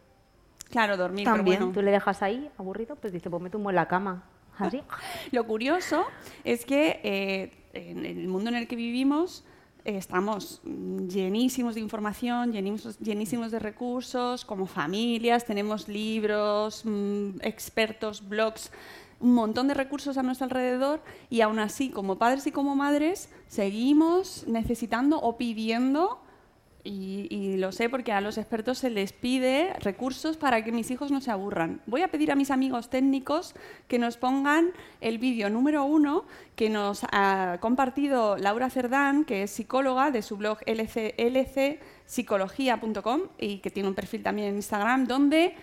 B: Claro, dormir,
E: También.
B: pero bueno.
C: Tú le dejas ahí aburrido, pues dice, pues me tumbo en la cama. Así.
B: Lo curioso es que eh, en el mundo en el que vivimos eh, estamos llenísimos de información, llenísimos, llenísimos de recursos, como familias, tenemos libros, mm, expertos, blogs, un montón de recursos a nuestro alrededor y aún así, como padres y como madres, seguimos necesitando o pidiendo y, y lo sé porque a los expertos se les pide recursos para que mis hijos no se aburran. Voy a pedir a mis amigos técnicos que nos pongan el vídeo número uno que nos ha compartido Laura Cerdán, que es psicóloga de su blog LC, lcpsicología.com y que tiene un perfil también en Instagram, donde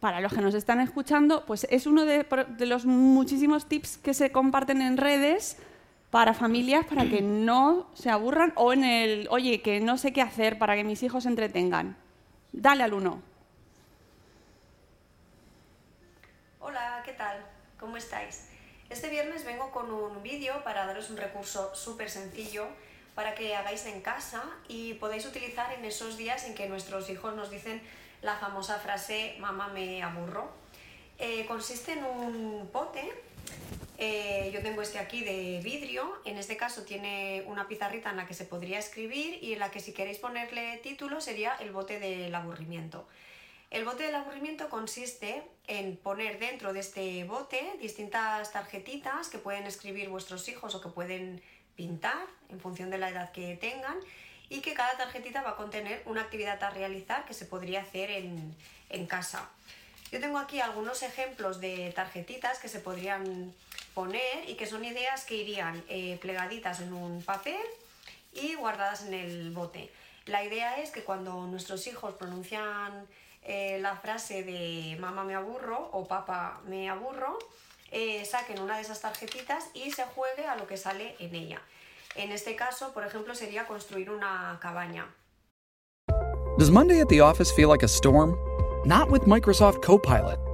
B: para los que nos están escuchando, pues es uno de, de los muchísimos tips que se comparten en redes para familias para que no se aburran o en el, oye, que no sé qué hacer para que mis hijos se entretengan. Dale al uno.
G: Hola, ¿qué tal? ¿Cómo estáis? Este viernes vengo con un vídeo para daros un recurso súper sencillo para que hagáis en casa y podáis utilizar en esos días en que nuestros hijos nos dicen la famosa frase mamá me aburro. Eh, consiste en un pote eh, yo tengo este aquí de vidrio, en este caso tiene una pizarrita en la que se podría escribir y en la que si queréis ponerle título sería el bote del aburrimiento. El bote del aburrimiento consiste en poner dentro de este bote distintas tarjetitas que pueden escribir vuestros hijos o que pueden pintar en función de la edad que tengan y que cada tarjetita va a contener una actividad a realizar que se podría hacer en, en casa. Yo tengo aquí algunos ejemplos de tarjetitas que se podrían y que son ideas que irían eh, plegaditas en un papel y guardadas en el bote. La idea es que cuando nuestros hijos pronuncian eh, la frase de mamá me aburro o papá me aburro, eh, saquen una de esas tarjetitas y se juegue a lo que sale en ella. En este caso, por ejemplo, sería construir una cabaña.
H: Does Monday at the office feel like a storm? Not with Microsoft Copilot.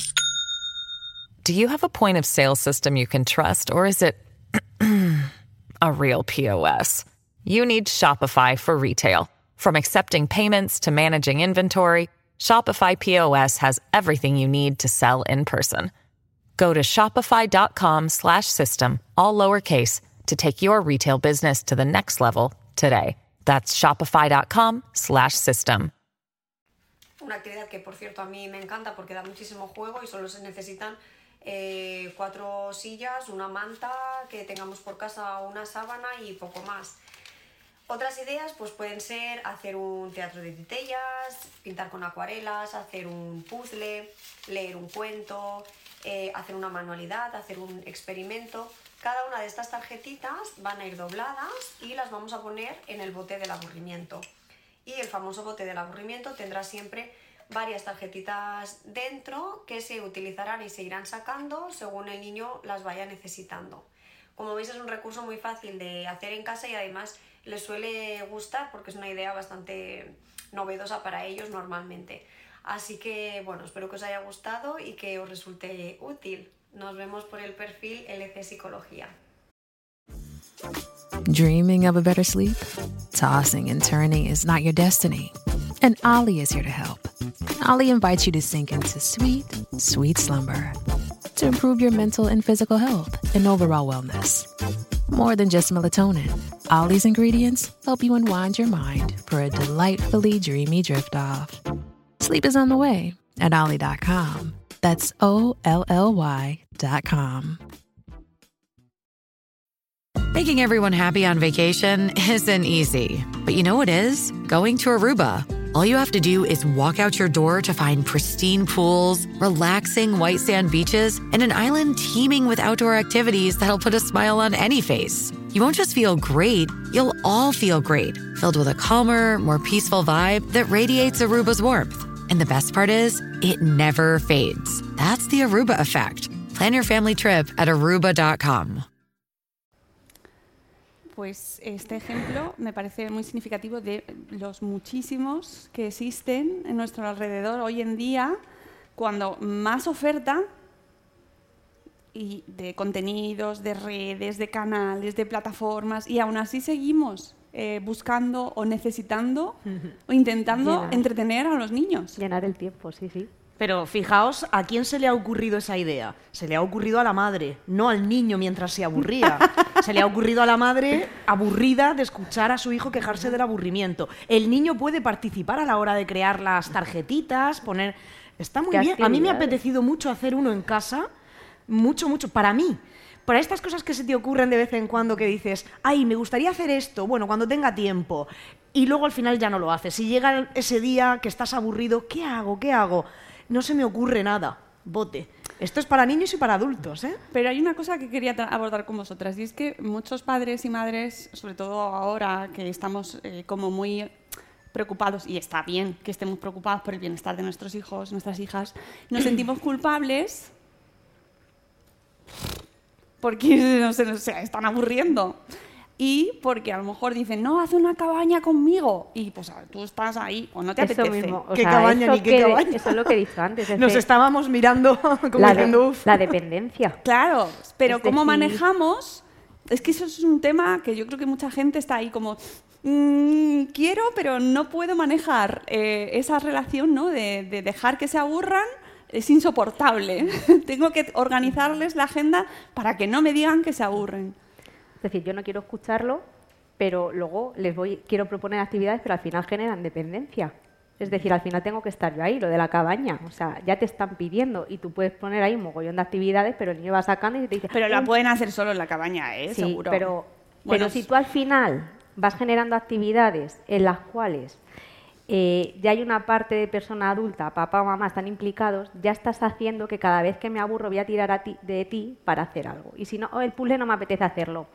F: Do you have a point of sale system you can trust, or is it a real POS? You need Shopify for retail. From accepting payments to managing inventory, Shopify POS has everything you need to sell in person. Go to shopify.com/system all lowercase to take your retail business to the next level today. That's shopify.com/system.
G: Una actividad que, por cierto, a mí me encanta porque da muchísimo juego y solo se necesitan eh, cuatro sillas, una manta que tengamos por casa, una sábana y poco más. Otras ideas pues pueden ser hacer un teatro de titellas, pintar con acuarelas, hacer un puzzle, leer un cuento, eh, hacer una manualidad, hacer un experimento. Cada una de estas tarjetitas van a ir dobladas y las vamos a poner en el bote del aburrimiento. Y el famoso bote del aburrimiento tendrá siempre varias tarjetitas dentro que se utilizarán y se irán sacando según el niño las vaya necesitando. Como veis es un recurso muy fácil de hacer en casa y además les suele gustar porque es una idea bastante novedosa para ellos normalmente. Así que bueno, espero que os haya gustado y que os resulte útil. Nos vemos por el perfil LC Psicología.
I: Dreaming of a better sleep? Tossing and turning is not your destiny. And Ollie is here to help. Ollie invites you to sink into sweet, sweet slumber to improve your mental and physical health and overall wellness. More than just melatonin, Ollie's ingredients help you unwind your mind for a delightfully dreamy drift off. Sleep is on the way at Ollie.com. That's O L L Y.com.
J: Making everyone happy on vacation isn't easy, but you know what is? Going to Aruba. All you have to do is walk out your door to find pristine pools, relaxing white sand beaches, and an island teeming with outdoor activities that'll put a smile on any face. You won't just feel great, you'll all feel great, filled with a calmer, more peaceful vibe that radiates Aruba's warmth. And the best part is, it never fades. That's the Aruba effect. Plan your family trip at aruba.com.
B: Pues este ejemplo me parece muy significativo de los muchísimos que existen en nuestro alrededor hoy en día, cuando más oferta y de contenidos, de redes, de canales, de plataformas, y aún así seguimos eh, buscando o necesitando o intentando
C: Llenar.
B: entretener a los niños.
C: Llenar el tiempo, sí, sí.
E: Pero fijaos, ¿a quién se le ha ocurrido esa idea? Se le ha ocurrido a la madre, no al niño mientras se aburría. Se le ha ocurrido a la madre aburrida de escuchar a su hijo quejarse del aburrimiento. El niño puede participar a la hora de crear las tarjetitas, poner... Está muy
C: ¿Qué
E: bien. A mí me ha apetecido mucho hacer uno en casa, mucho, mucho, para mí. Para estas cosas que se te ocurren de vez en cuando que dices, ay, me gustaría hacer esto, bueno, cuando tenga tiempo. Y luego al final ya no lo haces. Si llega ese día que estás aburrido, ¿qué hago? ¿Qué hago? No se me ocurre nada. Bote. Esto es para niños y para adultos, ¿eh?
B: Pero hay una cosa que quería abordar con vosotras y es que muchos padres y madres, sobre todo ahora que estamos eh, como muy preocupados, y está bien que estemos preocupados por el bienestar de nuestros hijos, nuestras hijas, nos sentimos culpables porque no se, se están aburriendo. Y porque a lo mejor dicen, no, haz una cabaña conmigo. Y pues a ver, tú estás ahí o no te
C: Eso
B: apetece.
C: mismo. o
E: ¿Qué
C: sea,
E: cabaña
C: eso
E: ni qué cabaña?
C: Eso es lo que he dicho antes. es
E: Nos estábamos mirando como
C: la,
E: diciendo, "Uf".
C: la dependencia.
B: Claro, pero
C: Es
B: cómo
C: decir-
B: manejamos, es que eso es un tema que yo creo que mucha gente está ahí como, "Mm, quiero, pero no puedo manejar eh, esa relación, ¿no? De, de dejar que se aburran, es insoportable. Tengo que organizarles la agenda para que no me digan que se aburren.
C: Es decir, yo no quiero escucharlo, pero luego les voy, quiero proponer actividades, pero al final generan dependencia. Es decir, al final tengo que estar yo ahí, lo de la cabaña. O sea, ya te están pidiendo y tú puedes poner ahí un mogollón de actividades, pero el niño va sacando y te dice...
B: Pero la
C: "Mm,
B: pueden hacer solo en la cabaña, ¿eh?
C: Sí,
B: Seguro.
C: pero,
B: Bueno,
C: pero si tú al final vas generando actividades en las cuales eh, ya hay una parte de persona adulta, papá o mamá están implicados, ya estás haciendo que cada vez que me aburro voy a tirar a ti- de ti para hacer algo. Y si no, "Oh, el puzzle no me apetece hacerlo.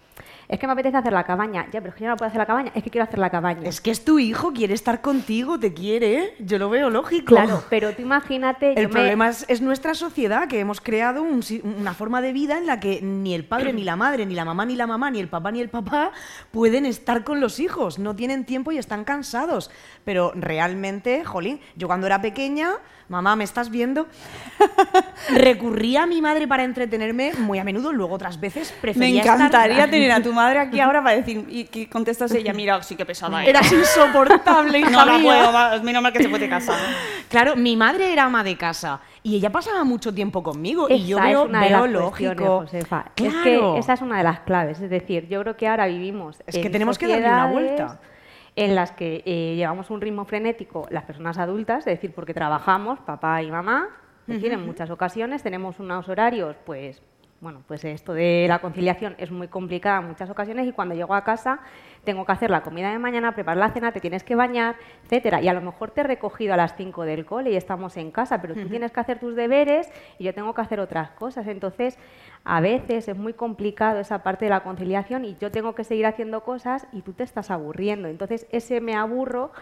C: Es que me apetece hacer la cabaña. Ya, pero es que yo no puedo hacer la cabaña. Es que quiero hacer la cabaña.
E: Es que es tu hijo, quiere estar contigo, te quiere, ¿eh? Yo lo veo lógico.
C: Claro, pero tú imagínate...
E: El
C: yo me-
E: problema es, es nuestra sociedad, que hemos creado un una forma de vida en la que ni el padre, ni la madre, ni la mamá, ni la mamá, ni el papá, ni el papá pueden estar con los hijos. No tienen tiempo y están cansados. Pero realmente, jolín, yo cuando era pequeña, mamá, ¿me estás viendo? Recurría a mi madre para entretenerme muy a menudo, luego otras veces
B: Me
E: prefería estar-
B: encantaría tener a tu madre aquí ahora para decir, y que contestas ella, mira, sí que pesada era.
E: Eras insoportable, hija
B: No la puedo, menos mal que se puede casar.
E: Claro, mi madre era ama de casa y ella pasaba mucho tiempo conmigo y yo
C: Esa
E: veo,
C: es una de
E: veo
C: las cuestiones,
E: lógico.
C: Josefa.
E: Claro.
C: Es que esa es una de las claves. Es decir, yo creo que ahora vivimos.
E: Es que
C: en
E: tenemos que darle una
C: sociedades
E: vuelta.
C: En las que eh, llevamos un ritmo frenético las personas adultas, es decir, porque trabajamos, papá y mamá, es decir, en muchas ocasiones tenemos unos horarios, pues, bueno, pues esto de la conciliación es muy complicada en muchas ocasiones y cuando llego a casa tengo que hacer la comida de mañana, preparar la cena, te tienes que bañar, etcétera. Y a lo mejor te he recogido a las 5 del cole y estamos en casa, pero tú tienes que hacer tus deberes y yo tengo que hacer otras cosas. Entonces, a veces es muy complicado esa parte de la conciliación y yo tengo que seguir haciendo cosas y tú te estás aburriendo. Entonces, ese me aburro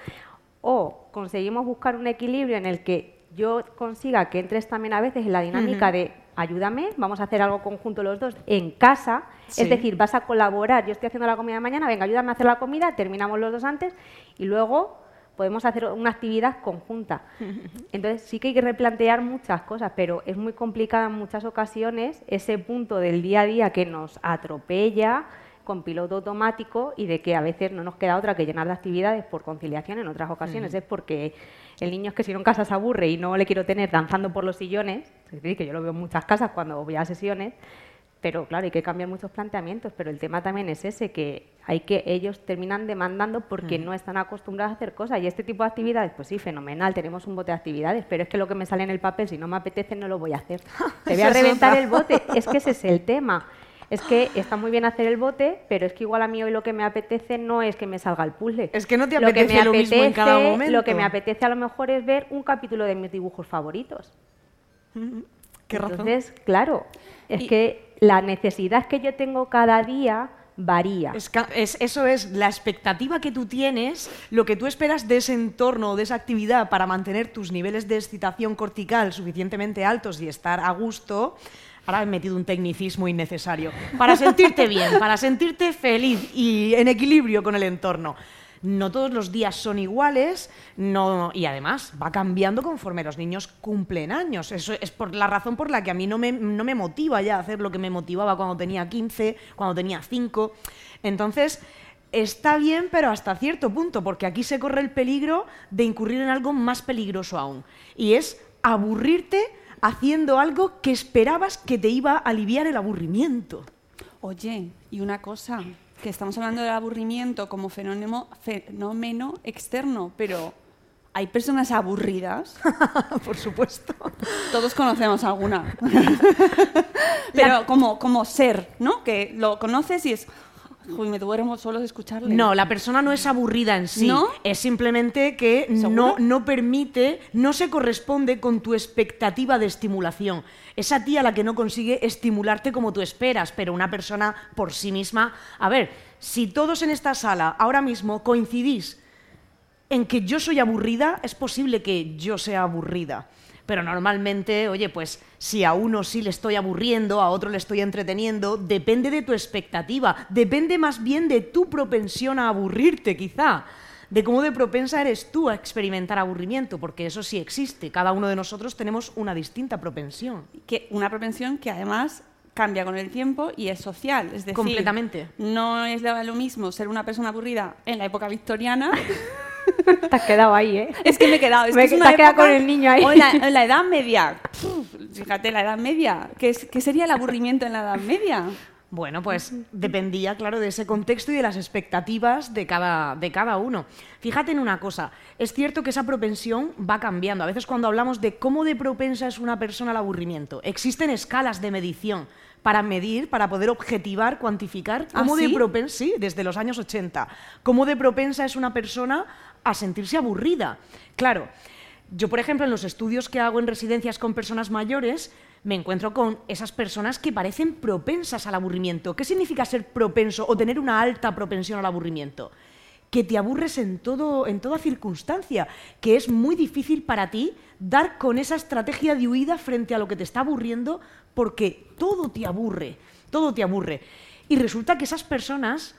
C: o conseguimos buscar un equilibrio en el que yo consiga que entres también a veces en la dinámica de ayúdame, vamos a hacer algo conjunto los dos en casa,
E: Sí.
C: es decir, vas a colaborar, yo estoy haciendo la comida mañana, venga, ayúdame a hacer la comida, terminamos los dos antes y luego podemos hacer una actividad conjunta. Entonces sí que hay que replantear muchas cosas, pero es muy complicado en muchas ocasiones ese punto del día a día que nos atropella con piloto automático y de que a veces no nos queda otra que llenar de actividades por conciliación, en otras ocasiones es porque el niño es que si no en casa se aburre y no le quiero tener danzando por los sillones, es decir, que yo lo veo en muchas casas cuando voy a sesiones, pero claro, hay que cambiar muchos planteamientos, pero el tema también es ese, que hay que ellos terminan demandando porque no están acostumbrados a hacer cosas. Y este tipo de actividades, pues sí, fenomenal, tenemos un bote de actividades, pero es que lo que me sale en el papel, si no me apetece, no lo voy a hacer. Te voy a reventar el bote, es que ese es el tema. Es que está muy bien hacer el bote, pero es que igual a mí hoy lo que me apetece no es que me salga el puzzle.
E: Es que no te
C: Lo que
E: apetece
C: me
E: lo mismo en cada
C: apetece-
E: momento.
C: Lo que me apetece a lo mejor es ver un capítulo de mis dibujos favoritos.
E: Qué razón.
C: Entonces, claro, es
B: Y-
C: que la necesidad que yo tengo cada día varía.
E: Es es- eso es la expectativa que tú tienes, lo que tú esperas de ese entorno o de esa actividad para mantener tus niveles de excitación cortical suficientemente altos y estar a gusto. Ahora he metido un tecnicismo innecesario. Para sentirte bien, para sentirte feliz y en equilibrio con el entorno. No todos los días son iguales no, y además va cambiando conforme los niños cumplen años. Eso es por la razón por la que a mí no me, no me motiva ya hacer lo que me motivaba cuando tenía 15, cuando tenía 5. Entonces, está bien, pero hasta cierto punto, porque aquí se corre el peligro de incurrir en algo más peligroso aún. Y es aburrirte haciendo algo que esperabas que te iba a aliviar el aburrimiento.
B: Oye, y una cosa, que estamos hablando del aburrimiento como fenómeno, fenómeno externo, pero hay personas aburridas.
E: Por supuesto.
B: Todos conocemos alguna. pero como, como ser, ¿no? Que lo conoces y es, Uy, me duermo solo de escucharle.
E: No, la persona no es aburrida en sí.
B: ¿No?
E: Es simplemente que no, no permite, no se corresponde con tu expectativa de estimulación. Es a ti a la que no consigue estimularte como tú esperas, pero una persona por sí misma. A ver, si todos en esta sala ahora mismo coincidís en que yo soy aburrida, es posible que yo sea aburrida. Pero normalmente, oye, pues si a uno sí le estoy aburriendo, a otro le estoy entreteniendo, depende de tu expectativa, depende más bien de tu propensión a aburrirte, quizá, de cómo de propensa eres tú a experimentar aburrimiento, porque eso sí existe, cada uno de nosotros tenemos una distinta propensión.
B: Que una propensión que además cambia con el tiempo y es social. Es decir,
E: Completamente.
B: no es lo mismo ser una persona aburrida en la época victoriana.
C: Te has quedado ahí, ¿eh?
B: es que me he quedado. Es
C: Me-
B: que es
C: te
B: una
C: has quedado con el niño ahí.
B: O en la, en la Edad Media. Puf, fíjate, la Edad Media. ¿Qué, es- qué sería el aburrimiento en la Edad Media?
E: Bueno, pues dependía, claro, de ese contexto y de las expectativas de cada, de cada uno. Fíjate en una cosa, es cierto que esa propensión va cambiando. A veces cuando hablamos de cómo de propensa es una persona al aburrimiento, existen escalas de medición para medir, para poder objetivar, cuantificar
B: ¿Ah,
E: cómo de
B: sí?
E: propensa, sí, desde los años 80, cómo de propensa es una persona a sentirse aburrida. Claro, yo, por ejemplo, en los estudios que hago en residencias con personas mayores, me encuentro con esas personas que parecen propensas al aburrimiento. ¿Qué significa ser propenso o tener una alta propensión al aburrimiento? Que te aburres en, todo, en toda circunstancia, que es muy difícil para ti dar con esa estrategia de huida frente a lo que te está aburriendo, porque todo te aburre, todo te aburre. Y resulta que esas personas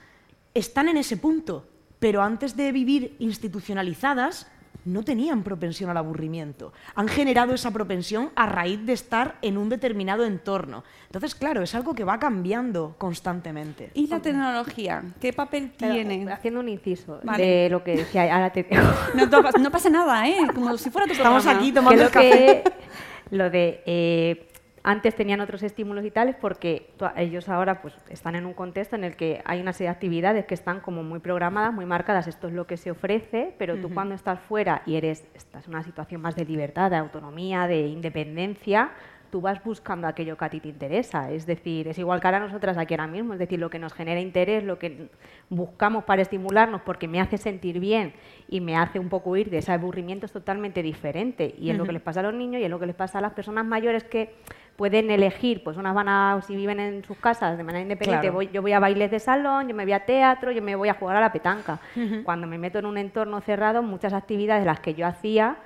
E: están en ese punto, pero antes de vivir institucionalizadas, no tenían propensión al aburrimiento. Han generado esa propensión a raíz de estar en un determinado entorno. Entonces, claro, es algo que va cambiando constantemente.
B: ¿Y la tecnología? ¿Qué papel
C: Pero,
B: tiene?
C: haciendo un inciso
B: Vale.
C: de lo que decía, ahora te
B: No, no pasa- no pasa nada, ¿eh? Como si fuera tu
E: Estamos
B: programa.
E: aquí
C: que
E: tomando
C: lo
E: el café.
C: que lo de eh, antes tenían otros estímulos y tales porque ellos ahora pues están en un contexto en el que hay una serie de actividades que están como muy programadas, muy marcadas, esto es lo que se ofrece, pero tú cuando estás fuera y eres estás en una situación más de libertad, de autonomía, de independencia, tú vas buscando aquello que a ti te interesa, es decir, es igual que ahora nosotras aquí ahora mismo, es decir, lo que nos genera interés, lo que buscamos para estimularnos porque me hace sentir bien y me hace un poco huir de ese aburrimiento es totalmente diferente. Y es lo que les pasa a los niños y es lo que les pasa a las personas mayores que pueden elegir, pues unas van a, si viven en sus casas de manera independiente,
E: Claro.
C: voy, yo voy a bailes de salón, yo me voy a teatro, yo me voy a jugar a la petanca. Cuando me meto en un entorno cerrado, muchas actividades de las que yo hacía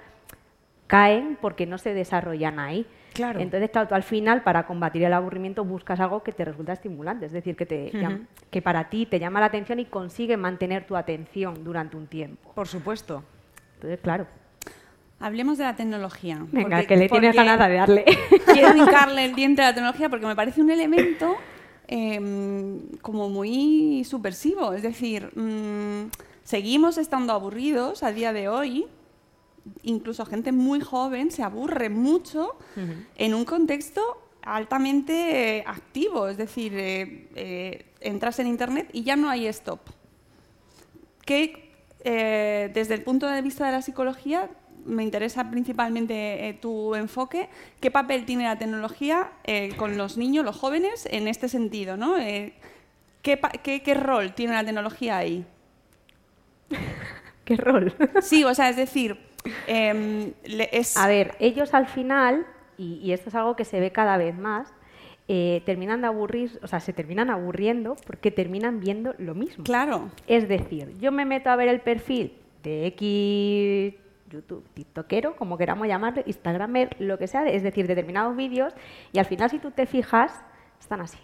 C: caen porque no se desarrollan ahí.
E: Claro.
C: Entonces, claro, tú al final, para combatir el aburrimiento, buscas algo que te resulta estimulante, es decir, que, te llam- que para ti te llama la atención y consigue mantener tu atención durante un tiempo.
E: Por supuesto.
C: Entonces, claro.
B: Hablemos de la tecnología.
C: Venga,
B: porque-
C: que le tienes ganas de darle.
B: Quiero hincarle el diente a la tecnología porque me parece un elemento em, como muy subversivo. Es decir, mm, seguimos estando aburridos a día de hoy. Incluso gente muy joven se aburre mucho en un contexto altamente eh, activo. Es decir, eh, eh, entras en Internet y ya no hay stop. que eh, desde el punto de vista de la psicología me interesa principalmente eh, tu enfoque. ¿Qué papel tiene la tecnología eh, con los niños, los jóvenes, en este sentido? ¿no? Eh, ¿qué, pa- qué- qué rol tiene la tecnología ahí?
C: ¿Qué rol?
B: Sí, o sea, es decir, em, es...
C: A ver, ellos al final, y, y esto es algo que se ve cada vez más, eh, terminan de aburrir, o sea, se terminan aburriendo porque terminan viendo lo mismo.
B: Claro.
C: Es decir, yo me meto a ver el perfil de X YouTube, TikTokero, como queramos llamarlo, Instagramer, lo que sea, es decir, determinados vídeos, y al final, si tú te fijas, están así.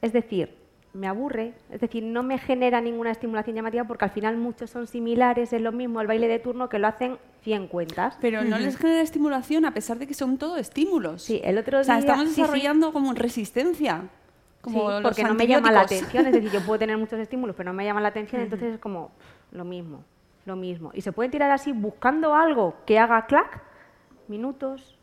C: Es decir, me aburre, es decir, no me genera ninguna estimulación llamativa porque al final muchos son similares, es lo mismo el baile de turno que lo hacen 100 cuentas.
B: Pero no les genera estimulación a pesar de que son todo estímulos.
C: Sí, el otro
B: O sea,
C: día-
B: estamos
C: sí, sí.
B: desarrollando como resistencia. Como
C: Sí,
B: los
C: porque no me llama la atención, es decir, yo puedo tener muchos estímulos, pero no me llama la atención, entonces es como lo mismo, lo mismo. Y se pueden tirar así buscando algo que haga clac, minutos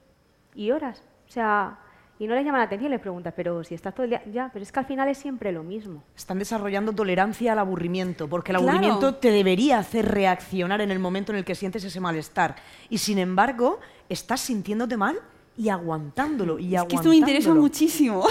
C: y horas. O sea, y no les llama la atención, les preguntas, pero si estás todo el día, ya, pero es que al final es siempre lo mismo.
E: Están desarrollando tolerancia al aburrimiento, porque el
B: Claro.
E: aburrimiento te debería hacer reaccionar en el momento en el que sientes ese malestar. Y sin embargo, estás sintiéndote mal y aguantándolo. Y
B: Es que esto me interesa
E: aguantándolo.
B: muchísimo,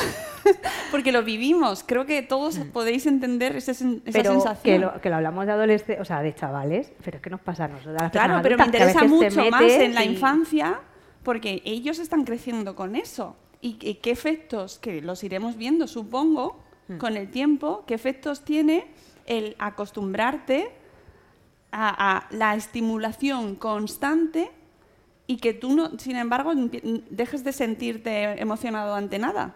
B: porque lo vivimos. Creo que todos podéis entender esa, sen- esa
C: pero
B: sensación.
C: que lo, que lo hablamos de adolescentes, o sea, de chavales, pero es que nos pasa a nosotros.
B: Claro, pero me
C: adultas,
B: interesa mucho más en la
C: y-
B: infancia porque ellos están creciendo con eso. ¿Y, y qué efectos? Que los iremos viendo, supongo, con el tiempo, qué efectos tiene el acostumbrarte a, a la estimulación constante y que tú, no, sin embargo, dejes de sentirte emocionado ante nada.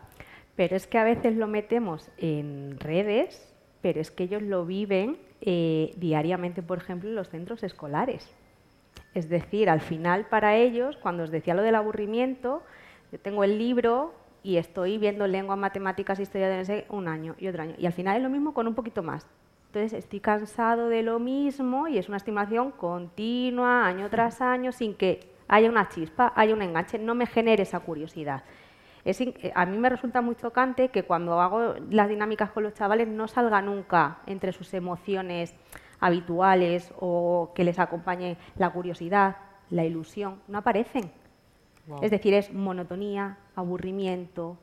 C: Pero es que a veces lo metemos en redes, pero es que ellos lo viven eh, diariamente, por ejemplo, en los centros escolares. Es decir, al final para ellos, cuando os decía lo del aburrimiento, yo tengo el libro y estoy viendo lengua, matemáticas, historia de un año y otro año. Y al final es lo mismo con un poquito más. Entonces estoy cansado de lo mismo y es una estimulación continua, año tras año, sin que haya una chispa, haya un enganche, no me genere esa curiosidad. Es eh, a mí me resulta muy chocante que cuando hago las dinámicas con los chavales no salga nunca entre sus emociones habituales o que les acompañe la curiosidad, la ilusión, no aparecen. Es decir, es monotonía, aburrimiento,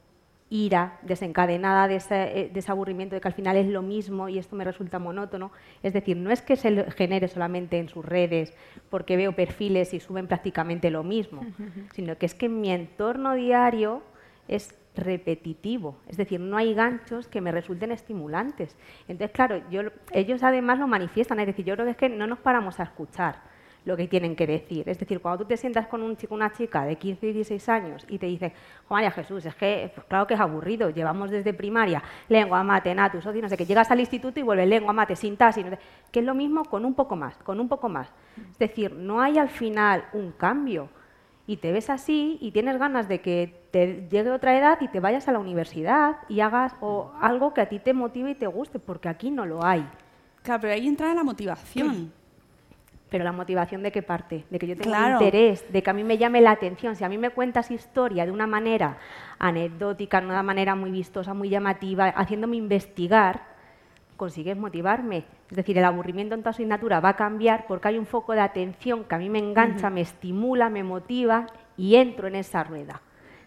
C: ira desencadenada de ese, eh, de ese aburrimiento de que al final es lo mismo y esto me resulta monótono. Es decir, no es que se genere solamente en sus redes porque veo perfiles y suben prácticamente lo mismo, sino que es que mi entorno diario es repetitivo, es decir, no hay ganchos que me resulten estimulantes. Entonces, claro, yo, ellos además lo manifiestan, es decir, yo creo que es que no nos paramos a escuchar lo que tienen que decir. Es decir, cuando tú te sientas con un chico una chica de 15 y 16 años y te dicen, "Jo, María Jesús, es que, pues claro que es aburrido, llevamos desde primaria lengua, mate, natus, socio, no sé qué, llegas al instituto y vuelves lengua, mate, sintaxis, no sé- que es lo mismo con un poco más, con un poco más. Es decir, no hay al final un cambio y te ves así y tienes ganas de que te llegue otra edad y te vayas a la universidad y hagas o algo que a ti te motive y te guste, porque aquí no lo hay.
B: Claro, pero ahí entra la motivación.
C: Pero la motivación de qué parte? De que yo tenga
B: Claro.
C: interés, de que a mí me llame la atención. Si a mí me cuentas historia de una manera anecdótica, de una manera muy vistosa, muy llamativa, haciéndome investigar, consigues motivarme. Es decir, el aburrimiento en su asignatura va a cambiar porque hay un foco de atención que a mí me engancha, me estimula, me motiva y entro en esa rueda.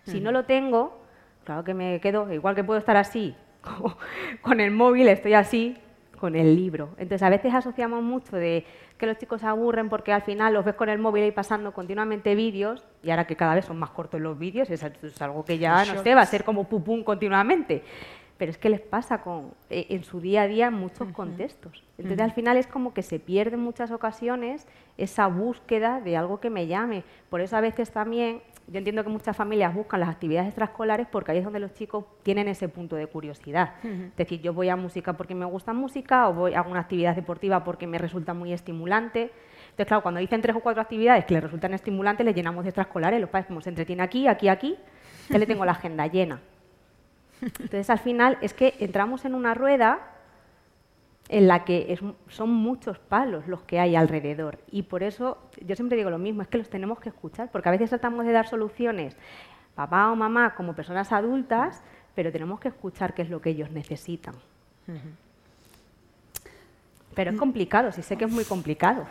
C: Si no lo tengo, claro que me quedo, igual que puedo estar así con el móvil, estoy así con el libro. Entonces, a veces asociamos mucho de que los chicos se aburren porque al final los ves con el móvil ahí pasando continuamente vídeos, y ahora que cada vez son más cortos los vídeos, es, es algo que ya, no sé, va a ser como pupún continuamente. Pero es que les pasa con, eh, en su día a día en muchos contextos. Entonces, al final es como que se pierde en muchas ocasiones esa búsqueda de algo que me llame. Por eso a veces también, yo entiendo que muchas familias buscan las actividades extraescolares porque ahí es donde los chicos tienen ese punto de curiosidad. Es decir, yo voy a música porque me gusta música o voy a una actividad deportiva porque me resulta muy estimulante. Entonces, claro, cuando dicen tres o cuatro actividades que les resultan estimulantes, les llenamos de extraescolares, los padres como se entretiene aquí, aquí, aquí, ya le tengo la agenda llena. Entonces, al final, es que entramos en una rueda en la que es- son muchos palos los que hay alrededor. Y por eso yo siempre digo lo mismo, es que los tenemos que escuchar, porque a veces tratamos de dar soluciones, papá o mamá, como personas adultas, pero tenemos que escuchar qué es lo que ellos necesitan. Pero es complicado, sí sé que es muy complicado.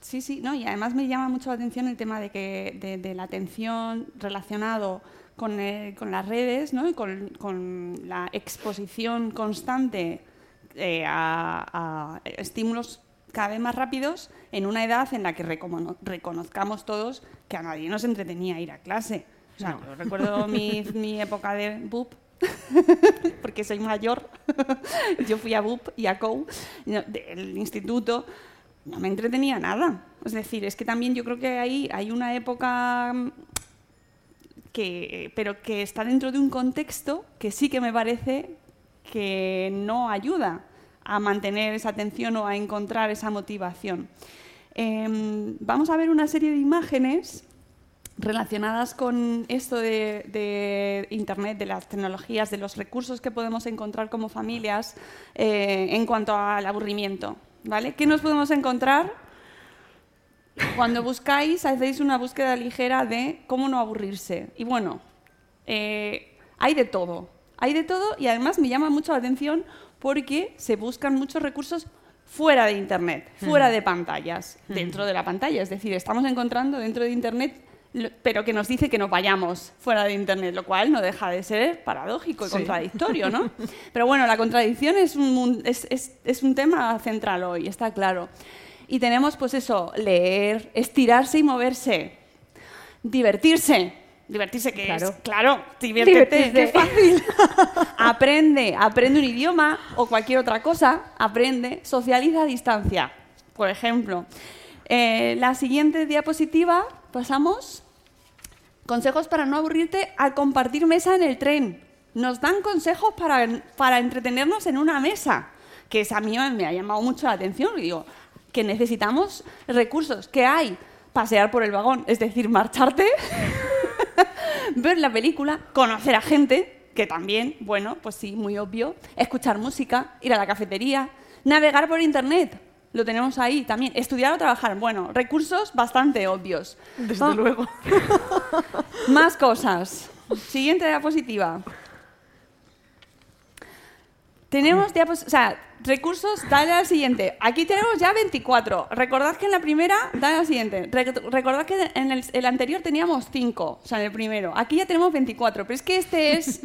B: Sí, sí, no, y además me llama mucho la atención el tema de que de, de la atención relacionado con, eh, con las redes, ¿no? Y con, con la exposición constante eh, a, a estímulos cada vez más rápidos en una edad en la que recono- reconozcamos todos que a nadie nos entretenía ir a clase. O sea, yo recuerdo mi, mi época de BUP, porque soy mayor. yo fui a BUP y a COU, no, del instituto, no me entretenía nada. Es decir, es que también yo creo que ahí hay una época mm, que, pero que está dentro de un contexto que sí que me parece que no ayuda a mantener esa atención o a encontrar esa motivación. Em, vamos a ver una serie de imágenes relacionadas con esto de, Internet, de las tecnologías, de los recursos que podemos encontrar como familias eh, en cuanto al aburrimiento. ¿vale? ¿Qué nos podemos encontrar? Cuando buscáis, hacéis una búsqueda ligera de cómo no aburrirse. Y bueno, eh, hay de todo. Hay de todo y además me llama mucho la atención porque se buscan muchos recursos fuera de Internet, fuera de pantallas, dentro de la pantalla. Es decir, estamos encontrando dentro de Internet, pero que nos dice que nos vayamos fuera de Internet, lo cual no deja de ser paradójico y
E: Sí.
B: contradictorio, ¿no? Pero bueno, la contradicción es un, es, es- es un tema central hoy, está claro. Y tenemos, pues eso, leer, estirarse y moverse, divertirse. Divertirse, que
C: Claro.
B: es, claro, diviértete, qué fácil. aprende, aprende un idioma o cualquier otra cosa, aprende, socializa a distancia. Por ejemplo, Eh, la siguiente diapositiva, pasamos. Consejos para no aburrirte al compartir mesa en el tren. Nos dan consejos para, para entretenernos en una mesa, que es, a mí me ha llamado mucho la atención. Y digo, que necesitamos recursos. que hay? Pasear por el vagón, es decir, marcharte, ver la película, conocer a gente, que también, bueno, pues sí, muy obvio, escuchar música, ir a la cafetería, navegar por internet. Lo tenemos ahí también. Estudiar o trabajar. Bueno, recursos bastante obvios.
E: Desde
B: Va-
E: luego.
B: más cosas. Siguiente diapositiva. Tenemos o sea, recursos, dale al siguiente. Aquí tenemos ya 24. Recordad que en la primera, dale al siguiente. Re- recordad que en el, el anterior teníamos 5, o sea, en el primero. Aquí ya tenemos 24, pero es que este es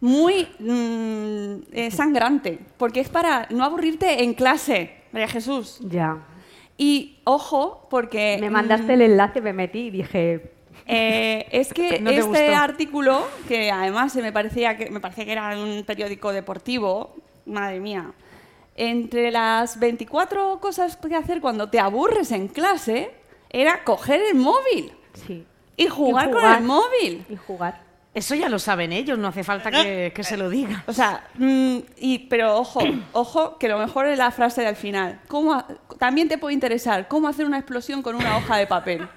B: muy mm, eh, sangrante, porque es para no aburrirte en clase, María Jesús.
C: Ya.
B: Y ojo, porque...
C: Me
B: mm,
C: mandaste el enlace, me metí y dije,
B: eh, es que
E: No
B: este
E: gustó.
B: artículo, que además se me parecía que me parecía que era un periódico deportivo, madre mía. Entre las 24 cosas que hacer cuando te aburres en clase, era coger el móvil
C: sí.
B: y jugar, con
C: jugar.
B: el móvil.
C: Y jugar.
E: Eso ya lo saben ellos, no hace falta que, que se lo diga.
B: O sea, mm, y, pero ojo, ojo, que lo mejor es la frase del final. ¿Cómo ha- también te puede interesar cómo hacer una explosión con una hoja de papel.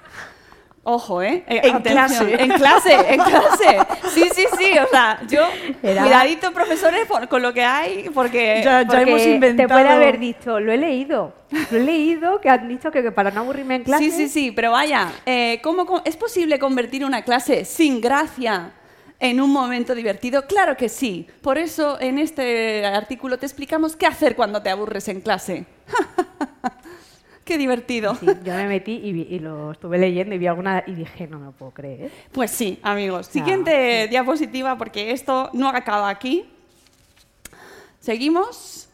B: Ojo, ¿eh? Eh,
E: En
B: atención,
E: clase.
B: En clase, en clase. Sí, sí, sí. O sea, yo,
C: Era-
B: cuidadito, profesores, por- con lo que hay, porque...
E: Ya- ya
C: Porque
E: hemos
C: Te
E: inventado-
C: puede haber dicho, lo he leído. Lo he leído, que han dicho que, que para no aburrirme en clase.
B: Sí, sí, sí, pero vaya, eh, ¿cómo, ¿es posible convertir una clase sin gracia en un momento divertido? Claro que sí. Por eso en este artículo te explicamos qué hacer cuando te aburres en clase. qué divertido.
C: Sí, yo me metí y, vi- y lo estuve leyendo y vi alguna y dije, no me lo puedo creer.
B: Pues sí, amigos.
C: Ah,
B: Siguiente diapositiva, porque esto no acaba aquí. Seguimos.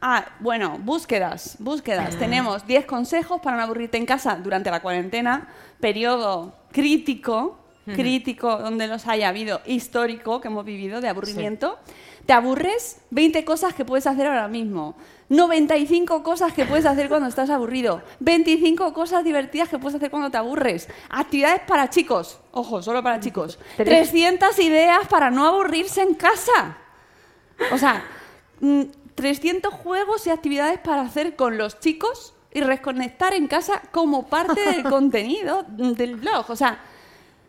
B: Ah, bueno, búsquedas, búsquedas. Tenemos 10 consejos para no aburrirte en casa durante la cuarentena, periodo crítico, crítico donde los haya habido, histórico que hemos vivido de aburrimiento. ¿Te aburres? 20 cosas que puedes hacer ahora mismo. 95 cosas que puedes hacer cuando estás aburrido. 25 cosas divertidas que puedes hacer cuando te aburres. Actividades para chicos. Ojo, solo para chicos.
C: Tres.
B: 300 ideas para no aburrirse en casa. O sea, mm, 300 juegos y actividades para hacer con los chicos y reconectar en casa como parte del contenido del blog. O sea,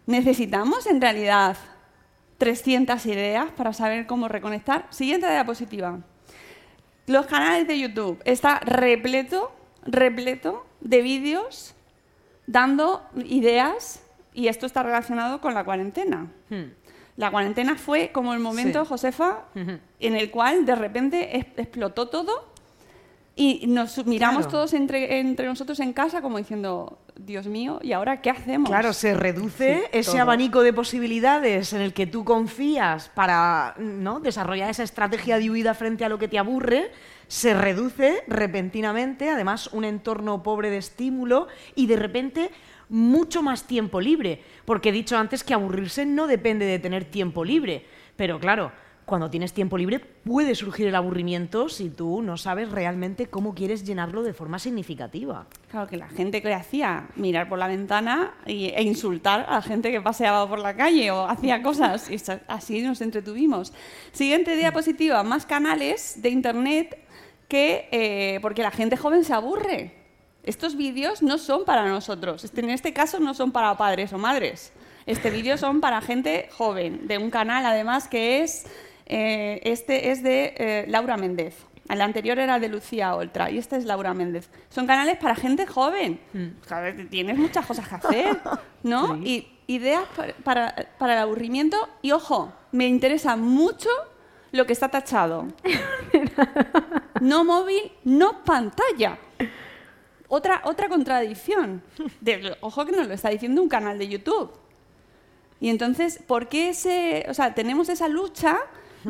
B: necesitamos en realidad 300 ideas para saber cómo reconectar. Siguiente diapositiva. Los canales de YouTube está repleto, repleto de vídeos dando ideas y esto está relacionado con la cuarentena. La cuarentena fue como el momento,
E: Sí.
B: Josefa, en el cual de repente explotó todo y nos miramos
E: Claro.
B: todos entre, entre nosotros en casa como diciendo, Dios mío, ¿y ahora qué hacemos?
E: Claro, se reduce
B: Sí,
E: ese
B: todo.
E: abanico de posibilidades en el que tú confías para ¿no? desarrollar esa estrategia de huida frente a lo que te aburre, se reduce repentinamente, además un entorno pobre de estímulo y de repente mucho más tiempo libre, porque he dicho antes que aburrirse no depende de tener tiempo libre, pero claro, cuando tienes tiempo libre puede surgir el aburrimiento si tú no sabes realmente cómo quieres llenarlo de forma significativa.
B: Claro, que la gente que hacía mirar por la ventana e insultar a la gente que paseaba por la calle o hacía cosas. Y así nos entretuvimos. Siguiente diapositiva, más canales de internet que... eh, porque la gente joven se aburre. estos vídeos no son para nosotros. Este- En este caso no son para padres o madres. Este vídeo son para gente joven, de un canal además que es, eh, este es de eh, Laura Méndez. El anterior era de Lucía Oltra y este es Laura Méndez. Son canales para gente joven. A ver, tienes muchas cosas que hacer, ¿no? Y ideas para, para- para el aburrimiento. Y ojo, me interesa mucho lo que está tachado. No móvil, no pantalla. Otra, otra contradicción. De- ojo que nos lo está diciendo un canal de YouTube. Y entonces, ¿por qué ese, o sea, tenemos esa lucha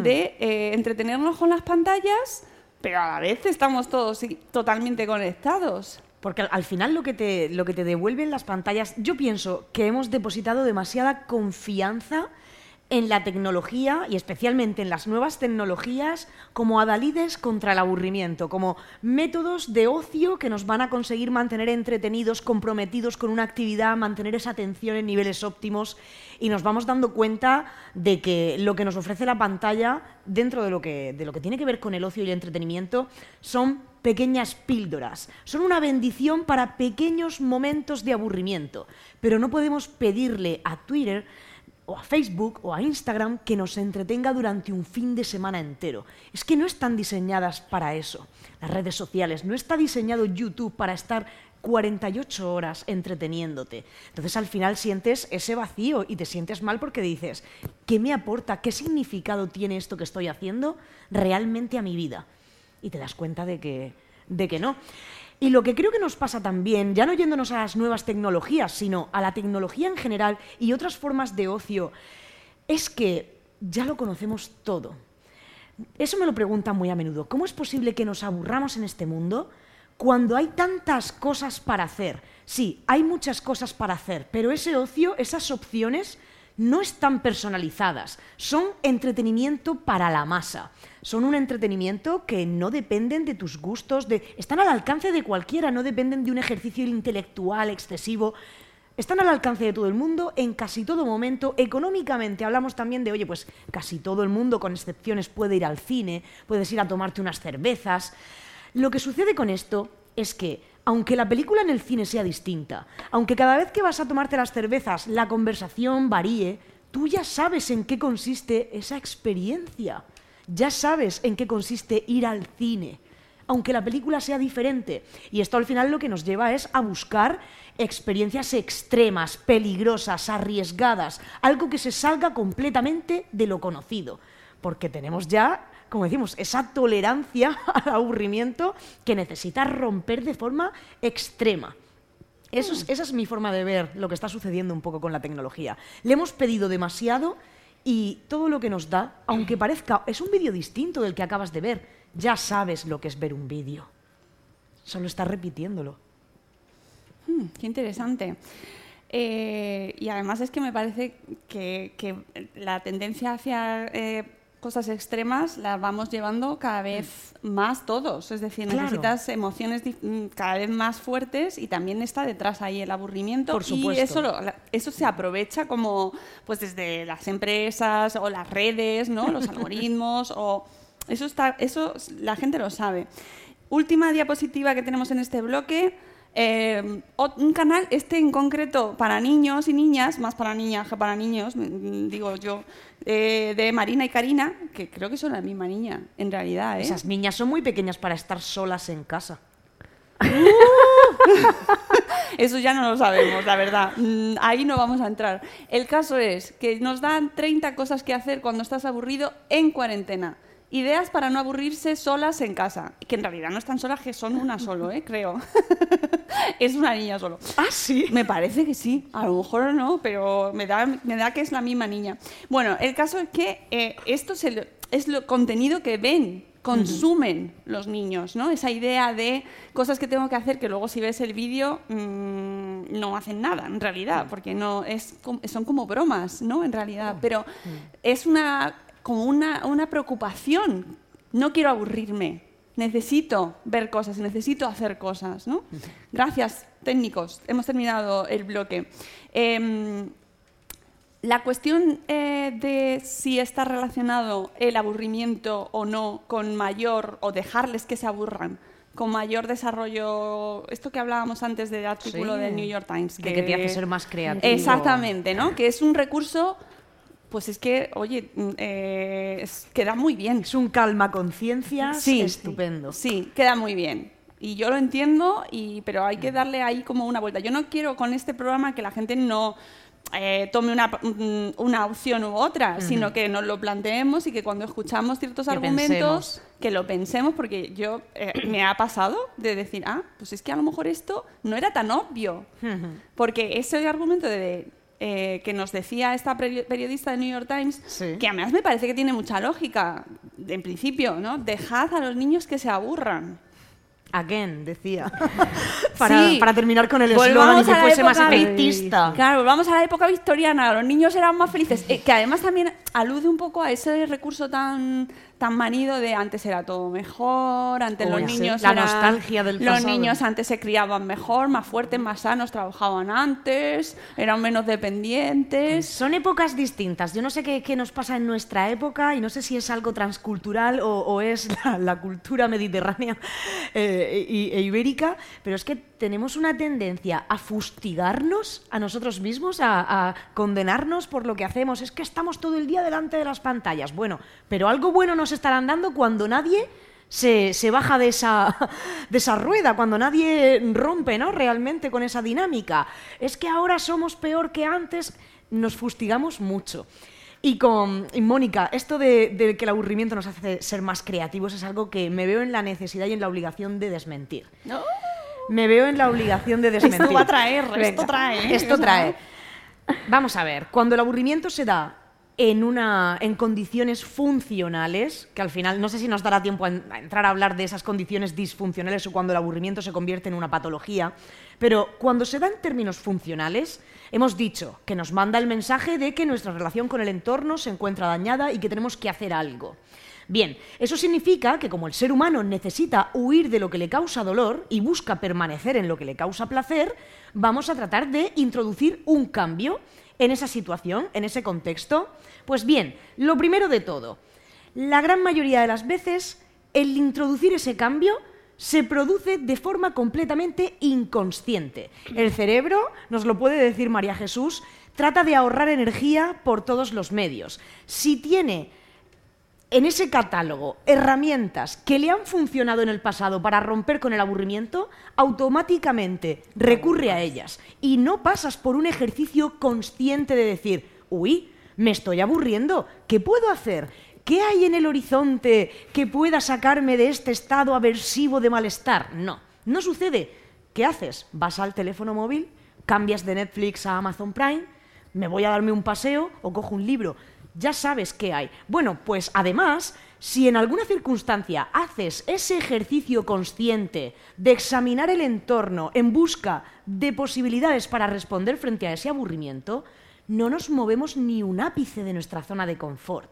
B: de eh, entretenernos con las pantallas, pero a la vez estamos todos totalmente conectados?
E: Porque al, al final lo que, te, lo que te devuelven las pantallas, yo pienso que hemos depositado demasiada confianza en la tecnología y especialmente en las nuevas tecnologías como adalides contra el aburrimiento, como métodos de ocio que nos van a conseguir mantener entretenidos, comprometidos con una actividad, mantener esa atención en niveles óptimos y nos vamos dando cuenta de que lo que nos ofrece la pantalla dentro de lo que, de lo que tiene que ver con el ocio y el entretenimiento son pequeñas píldoras. Son una bendición para pequeños momentos de aburrimiento, pero no podemos pedirle a Twitter o a Facebook o a Instagram que nos entretenga durante un fin de semana entero. Es que no están diseñadas para eso. Las redes sociales, no está diseñado YouTube para estar 48 horas entreteniéndote. Entonces al final sientes ese vacío y te sientes mal porque dices, ¿qué me aporta? ¿Qué significado tiene esto que estoy haciendo realmente a mi vida? Y te das cuenta de que, de que no. Y lo que creo que nos pasa también, ya no yéndonos a las nuevas tecnologías, sino a la tecnología en general y otras formas de ocio, es que ya lo conocemos todo. Eso me lo preguntan muy a menudo. ¿Cómo es posible que nos aburramos en este mundo cuando hay tantas cosas para hacer? Sí, hay muchas cosas para hacer, pero ese ocio, esas opciones, no están personalizadas. Son entretenimiento para la masa. Son un entretenimiento que no dependen de tus gustos, están al alcance de cualquiera, no dependen de un ejercicio intelectual excesivo. Están al alcance de todo el mundo en casi todo momento. Económicamente hablamos también de, oye, pues casi todo el mundo, con excepciones, puede ir al cine, puedes ir a tomarte unas cervezas. Lo que sucede con esto es que, aunque la película en el cine sea distinta, aunque cada vez que vas a tomarte las cervezas la conversación varíe, tú ya sabes en qué consiste esa experiencia. Ya sabes en qué consiste ir al cine aunque la película sea diferente. Y esto al final lo que nos lleva es a buscar experiencias extremas, peligrosas, arriesgadas, algo que se salga completamente de lo conocido. Porque tenemos ya, como decimos, esa tolerancia al aburrimiento que necesita romper de forma extrema. Eso es- esa es mi forma de ver lo que está sucediendo un poco con la tecnología. Le hemos pedido demasiado y todo lo que nos da, aunque parezca, es un vídeo distinto del que acabas de ver, ya sabes lo que es ver un vídeo. Solo estás repitiéndolo.
B: Hmm, qué interesante. Eh, y además es que me parece que, que la tendencia hacia eh, cosas extremas la vamos llevando cada vez más todos. Es decir,
E: Claro.
B: necesitas emociones mm, cada vez más fuertes y también está detrás ahí el aburrimiento.
E: Por
B: Y
E: supuesto.
B: eso, lo- eso se aprovecha como pues desde las empresas o las redes, ¿no? los algoritmos o eso está, eso la gente lo sabe. Última diapositiva que tenemos en este bloque. Eh, un canal, este en concreto para niños y niñas, más para niñas que para niños, mm, digo yo, eh, de Marina y Karina, que creo que son la misma niña, en realidad. ¿eh?
E: Esas niñas son muy pequeñas para estar solas en casa.
B: Eso ya no lo sabemos, la verdad. Mm, Ahí no vamos a entrar. El caso es que nos dan 30 cosas que hacer cuando estás aburrido en cuarentena. Ideas para no aburrirse solas en casa. Que en realidad no están solas, que son una solo, ¿eh? creo. es una niña solo.
E: Ah, sí.
B: Me parece que sí. A lo mejor no, pero me da, me da que es la misma niña. Bueno, el caso es que eh, esto se lo- es lo contenido que ven, consumen los niños, ¿no? Esa idea de cosas que tengo que hacer que luego si ves el vídeo mm, no hacen nada, en realidad, porque no es son como bromas, ¿no? En realidad, pero es una como una, una preocupación. No quiero aburrirme. Necesito ver cosas, necesito hacer cosas, ¿no? Gracias, técnicos. Hemos terminado el bloque. Em, la cuestión eh, de si está relacionado el aburrimiento o no con mayor o dejarles que se aburran con mayor desarrollo, esto que hablábamos antes del artículo
E: Sí.
B: del New York Times.
E: De que te hace ser más creativo.
B: Exactamente, ¿no? Que es un recurso, pues es que, oye, mm, eh, es- queda muy bien.
E: Es un calma conciencia
B: Sí,
E: estupendo.
B: Sí, queda muy bien. Y yo lo entiendo, y, pero hay que darle ahí como una vuelta. Yo no quiero con este programa que la gente no eh, tome una, mm, una opción u otra, sino que nos lo planteemos y que cuando escuchamos ciertos
E: Que
B: argumentos,
E: pensemos.
B: que lo pensemos, porque yo eh, me ha pasado de decir, ah, pues es que a lo mejor esto no era tan obvio. Porque ese argumento de, eh, que nos decía esta peri- periodista de New York Times,
E: Sí.
B: que además me parece que tiene mucha lógica, en principio, ¿no? Dejad a los niños que se aburran.
E: Again, decía. para,
B: Sí.
E: para terminar con el eslogan y que fuese más efectista.
B: Claro, volvamos a la época victoriana, los niños eran más felices. Eh, que además también alude un poco a ese recurso tan, tan manido de antes era todo mejor, antes los niños
E: la
B: eran-
E: nostalgia del
B: Los
E: pasado.
B: niños antes se criaban mejor, más fuertes, más sanos, trabajaban antes, eran menos dependientes.
E: Son épocas distintas. Yo no sé qué, qué nos pasa en nuestra época y no sé si es algo transcultural o, o es la, la cultura mediterránea eh, e ibérica, pero es que tenemos una tendencia a fustigarnos a nosotros mismos, a, a condenarnos por lo que hacemos. Es que estamos todo el día delante de las pantallas. Bueno, pero algo bueno nos estarán dando cuando nadie se, se baja de esa, de esa rueda, cuando nadie rompe ¿no? realmente con esa dinámica. Es que ahora somos peor que antes, nos fustigamos mucho. Y con y Mónica, esto de, de que el aburrimiento nos hace ser más creativos es algo que me veo en la necesidad y en la obligación de desmentir. Me veo en la obligación de desmentir.
B: Esto va a traer, esto trae.
E: Esto trae. Vamos a ver, cuando el aburrimiento se da en, una, en condiciones funcionales, que al final no sé si nos dará tiempo a entrar a hablar de esas condiciones disfuncionales o cuando el aburrimiento se convierte en una patología, pero cuando se da en términos funcionales, hemos dicho que nos manda el mensaje de que nuestra relación con el entorno se encuentra dañada y que tenemos que hacer algo. Bien, eso significa que como el ser humano necesita huir de lo que le causa dolor y busca permanecer en lo que le causa placer, vamos a tratar de introducir un cambio en esa situación, en ese contexto. Pues bien, lo primero de todo, la gran mayoría de las veces el introducir ese cambio se produce de forma completamente inconsciente. El cerebro, nos lo puede decir María Jesús, trata de ahorrar energía por todos los medios. Si tiene en ese catálogo herramientas que le han funcionado en el pasado para romper con el aburrimiento, automáticamente recurre a ellas y no pasas por un ejercicio consciente de decir, uy, me estoy aburriendo, ¿qué puedo hacer? ¿Qué hay en el horizonte que pueda sacarme de este estado aversivo de malestar? No, no sucede. ¿Qué haces? Vas al teléfono móvil, cambias de Netflix a Amazon Prime, me voy a darme un paseo o cojo un libro. Ya sabes qué hay. Bueno, pues además, si en alguna circunstancia haces ese ejercicio consciente de examinar el entorno en busca de posibilidades para responder frente a ese aburrimiento, no nos movemos ni un ápice de nuestra zona de confort.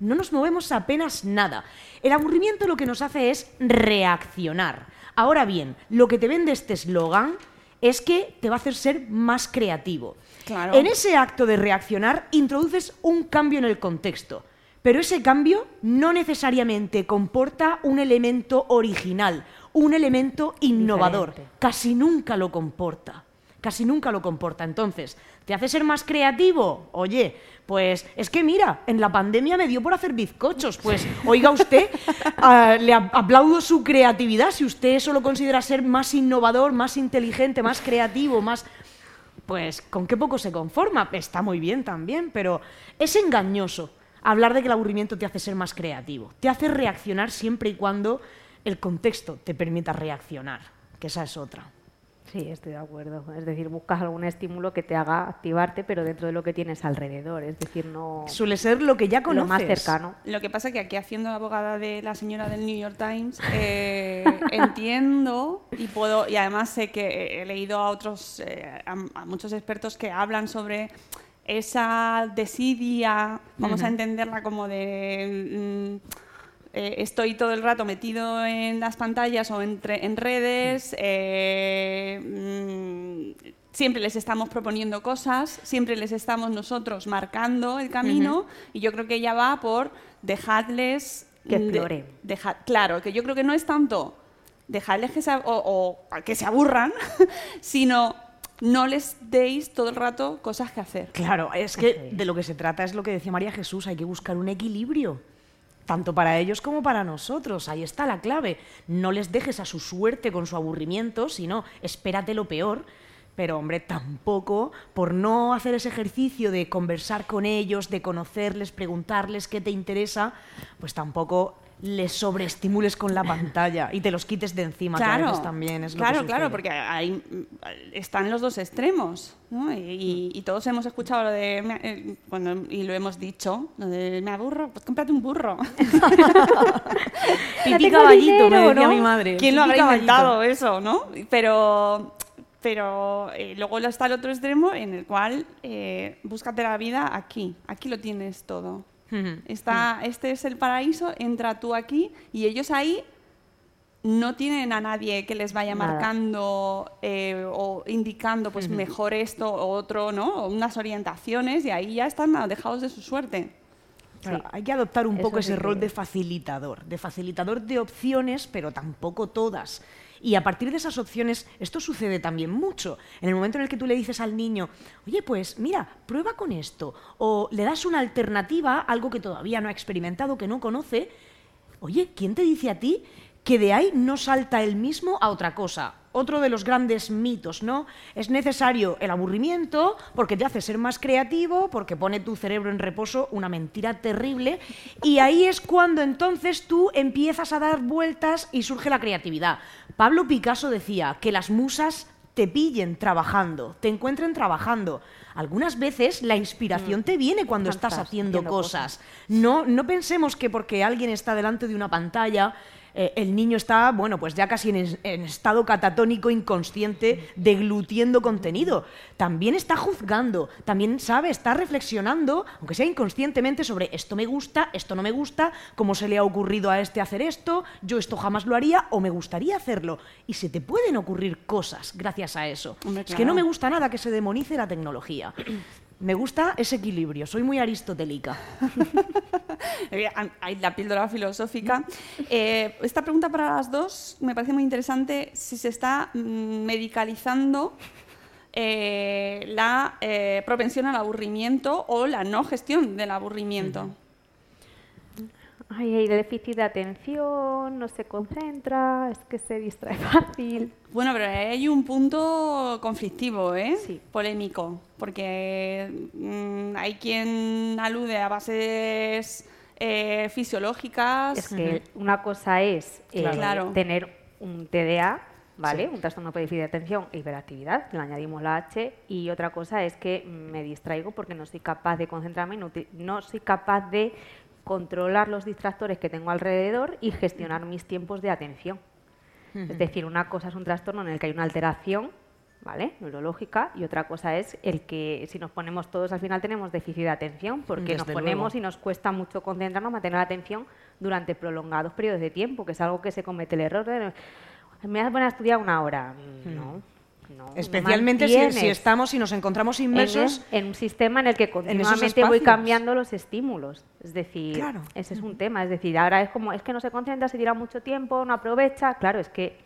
E: No nos movemos apenas nada. El aburrimiento lo que nos hace es reaccionar. Ahora bien, lo que te vende este eslogan es que te va a hacer ser más creativo.
B: Claro.
E: En ese acto de reaccionar introduces un cambio en el contexto, pero ese cambio no necesariamente comporta un elemento original, un elemento innovador.
C: Diferente.
E: Casi nunca lo comporta. Casi nunca lo comporta. Entonces, ¿te hace ser más creativo? Oye, pues es que mira, en la pandemia me dio por hacer bizcochos. Pues oiga usted, ah, le ap- aplaudo su creatividad. Si usted eso lo considera ser más innovador, más inteligente, más creativo, más pues con qué poco se conforma. Está muy bien también, pero es engañoso hablar de que el aburrimiento te hace ser más creativo. Te hace reaccionar siempre y cuando el contexto te permita reaccionar, que esa es otra.
C: Sí, estoy de acuerdo. Es decir, buscas algún estímulo que te haga activarte, pero dentro de lo que tienes alrededor. Es decir, no
E: Suele ser lo que ya
C: lo
E: conoces.
C: más cercano.
B: Lo que pasa es que aquí haciendo de abogada de la señora del New York Times eh, entiendo y puedo y además sé que he leído a otros eh, a, a muchos expertos que hablan sobre esa desidia, vamos a entenderla como de mm, eh, estoy todo el rato metido en las pantallas o entre, en redes, eh, mm, siempre les estamos proponiendo cosas, siempre les estamos nosotros marcando el camino y yo creo que ella va por dejarles
C: Que
B: de-
C: exploren.
B: deja- claro, que yo creo que no es tanto dejarles que se, o, o que se aburran, sino no les deis todo el rato cosas que hacer.
E: Claro, es que de lo que se trata es lo que decía María Jesús, hay que buscar un equilibrio. Tanto para ellos como para nosotros. Ahí está la clave. No les dejes a su suerte con su aburrimiento, sino espérate lo peor. Pero, hombre, tampoco por no hacer ese ejercicio de conversar con ellos, de conocerles, preguntarles qué te interesa, pues tampoco les sobreestimules con la pantalla y te los quites de encima, que a veces también es lo
B: claro,
E: que
B: claro, porque ahí están los dos extremos, ¿no? Y, y- y todos hemos escuchado lo de, eh, cuando, y lo hemos dicho, lo de me aburro, pues cómprate un burro.
E: Pipí caballito, me decía
B: ¿no?
E: mi madre.
B: ¿Quién lo habrá inventado eso, no? Pero, pero eh, luego está el otro extremo en el cual eh, búscate la vida aquí, aquí lo tienes todo. Está, este es el paraíso, entra tú aquí y ellos ahí no tienen a nadie que les vaya
C: Nada.
B: marcando eh, o indicando pues mejor esto o otro, ¿no? O unas orientaciones y ahí ya están alejados de su suerte.
E: Claro, Hay que adoptar un
C: Eso
E: poco
C: sí
E: ese
C: que
E: rol de facilitador, de facilitador de opciones, pero tampoco todas. Y a partir de esas opciones, esto sucede también mucho. En el momento en el que tú le dices al niño, oye, pues mira, prueba con esto, o le das una alternativa, algo que todavía no ha experimentado, que no conoce, oye, ¿quién te dice a ti que de ahí no salta él mismo a otra cosa? Otro de los grandes mitos, ¿no? Es necesario el aburrimiento porque te hace ser más creativo, porque pone tu cerebro en reposo, una mentira terrible, y ahí es cuando entonces tú empiezas a dar vueltas y surge la creatividad. Pablo Picasso decía que las musas te pillen trabajando, te encuentren trabajando. Algunas veces la inspiración te viene cuando estás
C: estás
E: haciendo
C: haciendo
E: cosas. No, no pensemos que porque alguien está delante de una pantalla, eh, el niño está, bueno, pues ya casi en, es- en estado catatónico, inconsciente, deglutiendo contenido. También está juzgando, también sabe, está reflexionando, aunque sea inconscientemente, sobre esto me gusta, esto no me gusta, cómo se le ha ocurrido a este hacer esto, yo esto jamás lo haría o me gustaría hacerlo. Y se te pueden ocurrir cosas gracias a eso.
B: Hombre,
E: Es que no me gusta nada que se demonice la tecnología. Me gusta ese equilibrio, soy muy aristotélica.
B: Eh, Hay la píldora filosófica. Eh, esta pregunta para las dos me parece muy interesante si se está mm, medicalizando eh, la eh, propensión al aburrimiento o la no gestión del aburrimiento.
C: Ay, hay déficit de atención, no se concentra, es que se distrae fácil.
B: Bueno, pero hay un punto conflictivo, ¿eh?
C: Sí.
B: Polémico, porque mm, hay quien alude a bases eh, fisiológicas.
C: Es que una cosa es eh,
B: Claro.
C: tener un TDA, ¿vale? Un trastorno por déficit de atención e hiperactividad, le añadimos la H, y otra cosa es que me distraigo porque no soy capaz de concentrarme, no soy capaz de controlar los distractores que tengo alrededor y gestionar mis tiempos de atención. Es decir, una cosa es un trastorno en el que hay una alteración, ¿vale? Neurológica, y otra cosa es el que si nos ponemos todos al final tenemos déficit de atención, porque nos ponemos
E: luego.
C: y nos cuesta mucho concentrarnos, mantener la atención durante prolongados periodos de tiempo, que es algo que se comete el error. de, Me vas a poner a estudiar una hora. Mm, No. No,
E: Especialmente si, estamos y nos encontramos
C: en,
E: inmersos.
C: en un sistema en el que continuamente voy cambiando los estímulos. Es decir,
E: Claro.
C: ese es un tema. Es decir, ahora es como, es que no se concentra, se tira mucho tiempo, no aprovecha. Claro, es que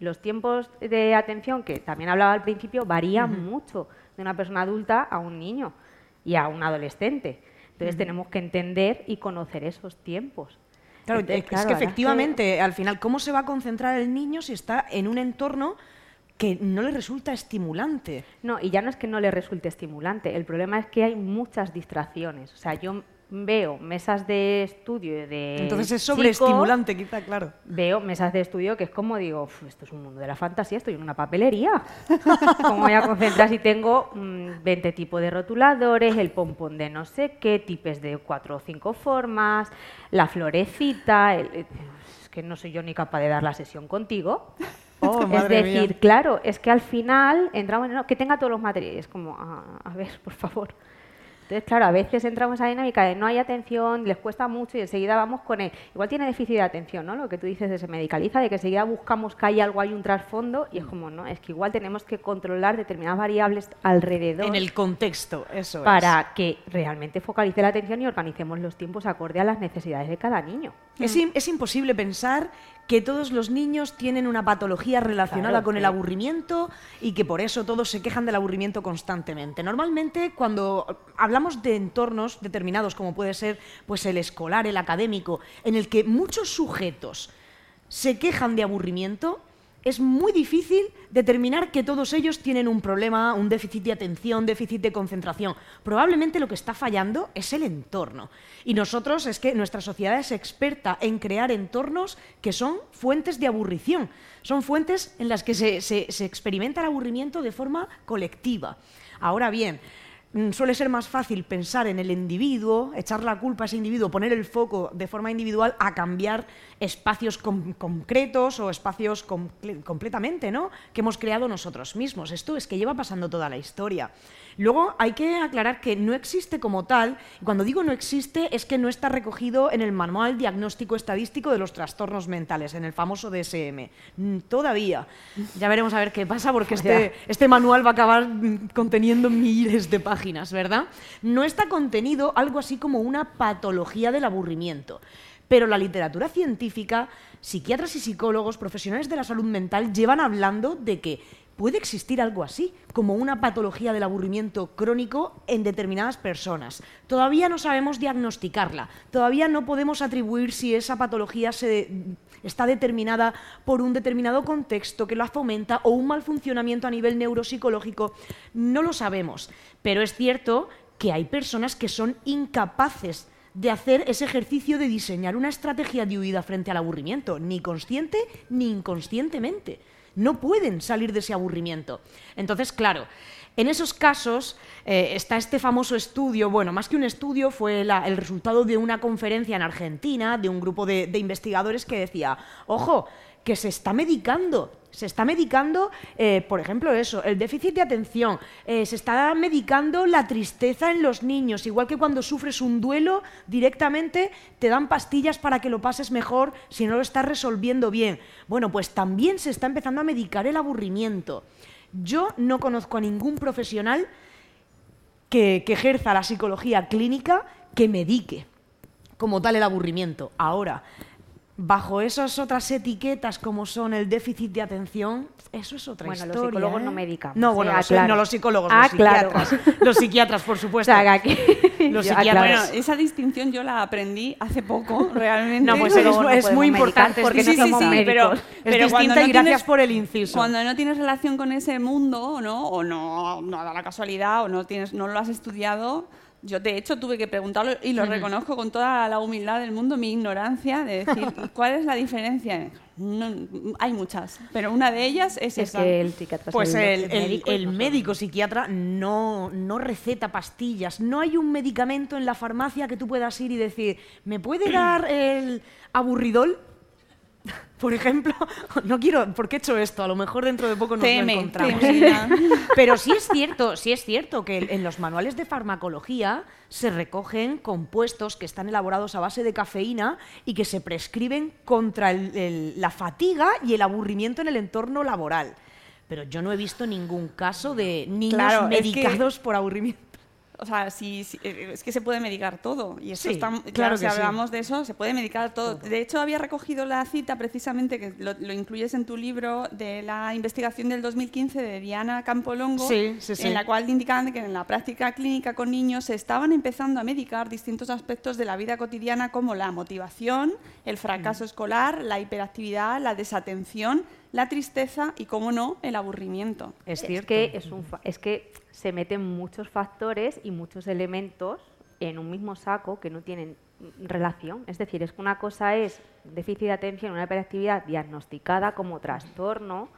C: los tiempos de atención, que también hablaba al principio, varían mucho de una persona adulta a un niño y a un adolescente. Entonces tenemos que entender y conocer esos tiempos.
E: Claro,
C: Entonces,
E: es
C: claro,
E: que efectivamente, al final, ¿cómo se va a concentrar el niño si está en un entorno que no le resulta estimulante?
C: No, y ya no es que no le resulte estimulante, el problema es que hay muchas distracciones. O sea, yo veo mesas de estudio de
E: Entonces es sobreestimulante, quizá, claro.
C: Veo mesas de estudio que es como digo, "Uf, esto es un mundo de la fantasía, estoy en una papelería. ¿Cómo voy a concentrar si tengo mm, 20 tipos de rotuladores, el pompón de no sé qué, tipes de cuatro o cinco formas, la florecita? el- el- es que no soy yo ni capaz de dar la sesión contigo.
E: Oh,
C: es decir,
E: mía.
C: claro, es que al final entramos en no, que tenga todos los materiales, como, "Ah, a ver, por favor. Entonces, claro, a veces entramos en esa dinámica de no hay atención, les cuesta mucho y enseguida vamos con él. Igual tiene déficit de atención, ¿no? Lo que tú dices de se medicaliza, de que enseguida buscamos que hay algo, hay un trasfondo y es como, no, es que igual tenemos que controlar determinadas variables alrededor
E: En el contexto, eso es.
C: para que realmente focalice la atención y organicemos los tiempos acorde a las necesidades de cada niño.
E: Es, es imposible pensar que todos los niños tienen una patología relacionada
C: Claro,
E: con el aburrimiento y que por eso todos se quejan del aburrimiento constantemente. Normalmente cuando hablamos de entornos determinados como puede ser pues el escolar, el académico, en el que muchos sujetos se quejan de aburrimiento, es muy difícil determinar que todos ellos tienen un problema, un déficit de atención, déficit de concentración. Probablemente lo que está fallando es el entorno. Y nosotros es que nuestra sociedad es experta en crear entornos que son fuentes de aburrición. Son fuentes en las que se, se- experimenta el aburrimiento de forma colectiva. Ahora bien, mm, suele ser más fácil pensar en el individuo, echar la culpa a ese individuo, poner el foco de forma individual a cambiar espacios con- concretos o espacios comple- completamente, ¿no? Que hemos creado nosotros mismos. Esto es que lleva pasando toda la historia. Luego hay que aclarar que no existe como tal, y cuando digo no existe es que no está recogido en el Manual Diagnóstico Estadístico de los Trastornos Mentales, en el famoso DSM. Mm, Todavía. Ya veremos a ver qué pasa porque este, este manual va a acabar mm, conteniendo miles de páginas, ¿verdad? No está contenido algo así como una patología del aburrimiento. Pero la literatura científica, psiquiatras y psicólogos, profesionales de la salud mental, llevan hablando de que puede existir algo así, como una patología del aburrimiento crónico en determinadas personas. Todavía no sabemos diagnosticarla, todavía no podemos atribuir si esa patología se, está determinada por un determinado contexto que la fomenta o un mal funcionamiento a nivel neuropsicológico. No lo sabemos, pero es cierto que hay personas que son incapaces de hacer ese ejercicio de diseñar una estrategia de huida frente al aburrimiento, ni consciente ni inconscientemente. No pueden salir de ese aburrimiento. Entonces, claro, en esos casos eh, está este famoso estudio, bueno, más que un estudio, fue el resultado de una conferencia en Argentina de un grupo de investigadores que decía, ojo, que se está medicando. Se está medicando, eh, por ejemplo, eso, el déficit de atención, eh, se está medicando la tristeza en los niños, igual que cuando sufres un duelo, directamente te dan pastillas para que lo pases mejor si no lo estás resolviendo bien. Bueno, pues también se está empezando a medicar el aburrimiento. Yo no conozco a ningún profesional que, que ejerza la psicología clínica que medique como tal el aburrimiento. Ahora, bajo esas otras etiquetas como son el déficit de atención, eso es otra
C: Bueno, los
E: historia.
C: psicólogos
E: ¿eh?
C: no medicamos,
E: No, bueno,
C: Ah,
E: los-
C: claro.
E: no los psicólogos,
C: Ah,
E: los
C: claro.
E: psiquiatras. Los psiquiatras, por supuesto.
C: O sea, aquí-
E: Los
C: Yo- ah,
E: psiquiatras.
B: Bueno, esa distinción yo la aprendí hace poco, realmente.
E: No, pues
C: Pero
E: es,
C: no
E: es muy importante.
C: porque
E: sí,
C: no
E: sí,
C: somos
E: sí,
C: médicos.
E: pero,
B: Pero cuando
E: distinta
B: no
E: y gracias
B: tienes-
E: por el inciso.
B: Cuando no tienes relación con ese mundo, ¿no? O no, no da la casualidad, o no tienes, no lo has estudiado. Yo de hecho tuve que preguntarlo y lo reconozco con toda la humildad del mundo, mi ignorancia de decir cuál es la diferencia. No, hay muchas, pero una de ellas es,
C: Es
B: esa.
C: que el
E: Pues el, el-
C: médico y
E: el
C: nosotros
E: médico psiquiatra no, no receta pastillas. No hay un medicamento en la farmacia que tú puedas ir y decir, ¿me puede dar el aburridol? Por ejemplo, no quiero, ¿por qué he hecho esto? A lo mejor dentro de poco nos
B: Teme,
E: lo encontramos. Pero sí es cierto, sí es cierto que en los manuales de farmacología se recogen compuestos que están elaborados a base de cafeína y que se prescriben contra el- el- la fatiga y el aburrimiento en el entorno laboral. Pero yo no he visto ningún caso de niños
B: Claro, es que-
E: medicados por aburrimiento.
B: O sea, sí, sí, eh, es que se puede medicar todo. Y eso
E: Sí,
B: está,
E: claro
B: claro, si
E: sí.
B: hablamos de eso, se puede medicar todo. De hecho, había recogido la cita precisamente, que lo, lo incluyes en tu libro, de la investigación del 2015 de Diana Campolongo,
E: Sí, sí, sí.
B: en la cual indicaban que en la práctica clínica con niños se estaban empezando a medicar distintos aspectos de la vida cotidiana, como la motivación, el
E: Mm.
B: fracaso escolar, la hiperactividad, la desatención, la tristeza y, cómo no, el aburrimiento.
E: Es
C: Es
E: cierto.
C: que, es, un fa- es que se meten muchos factores y muchos elementos en un mismo saco que no tienen relación. Es decir, es que una cosa es déficit de atención, una hiperactividad diagnosticada como trastorno,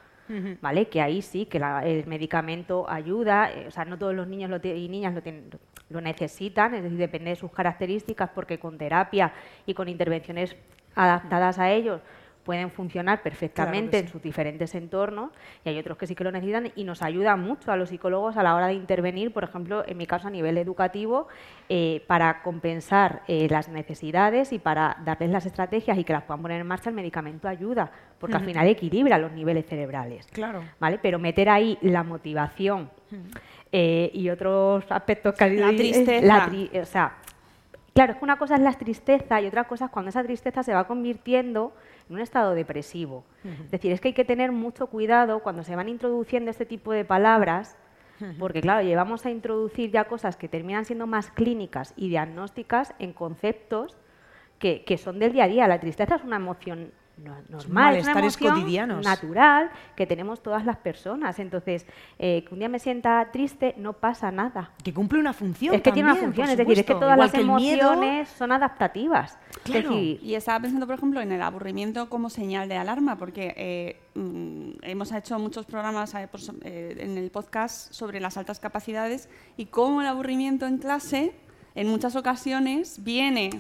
C: ¿vale? Que ahí sí, que la- el medicamento ayuda, eh, o sea, no todos los niños lo y niñas lo, tienen- lo necesitan, es decir, depende de sus características, porque con terapia y con intervenciones adaptadas a ellos pueden funcionar perfectamente en sus diferentes entornos y hay otros que sí que lo necesitan y nos ayudan mucho a los psicólogos a la hora de intervenir, por ejemplo, en mi caso a nivel educativo, eh, para compensar eh, las necesidades y para darles las estrategias y que las puedan poner en marcha, el medicamento ayuda, porque al final equilibra los niveles cerebrales.
E: Claro.
C: ¿vale? Pero meter ahí la motivación eh, y otros aspectos que
B: La tristeza.
C: la tri- o sea, Claro, es que una cosa es la tristeza y otra cosa es cuando esa tristeza se va convirtiendo en un estado depresivo. Es decir, es que hay que tener mucho cuidado cuando se van introduciendo este tipo de palabras, porque claro, llevamos a introducir ya cosas que terminan siendo más clínicas y diagnósticas en conceptos que, que son del día a día. La tristeza es una emoción normal, es una emoción
E: cotidianos.
C: natural que tenemos todas las personas. Entonces, eh, que un día me sienta triste, no pasa nada.
E: Que cumple una función.
C: Es que tiene una función, es decir, es que todas
E: Igual
C: las
E: que el miedo,
C: emociones son adaptativas.
E: Claro.
C: Es decir,
B: Y estaba pensando, por ejemplo, en el aburrimiento como señal de alarma, porque eh, mm, hemos hecho muchos programas eh, eh, en el podcast sobre las altas capacidades y cómo el aburrimiento en clase en muchas ocasiones viene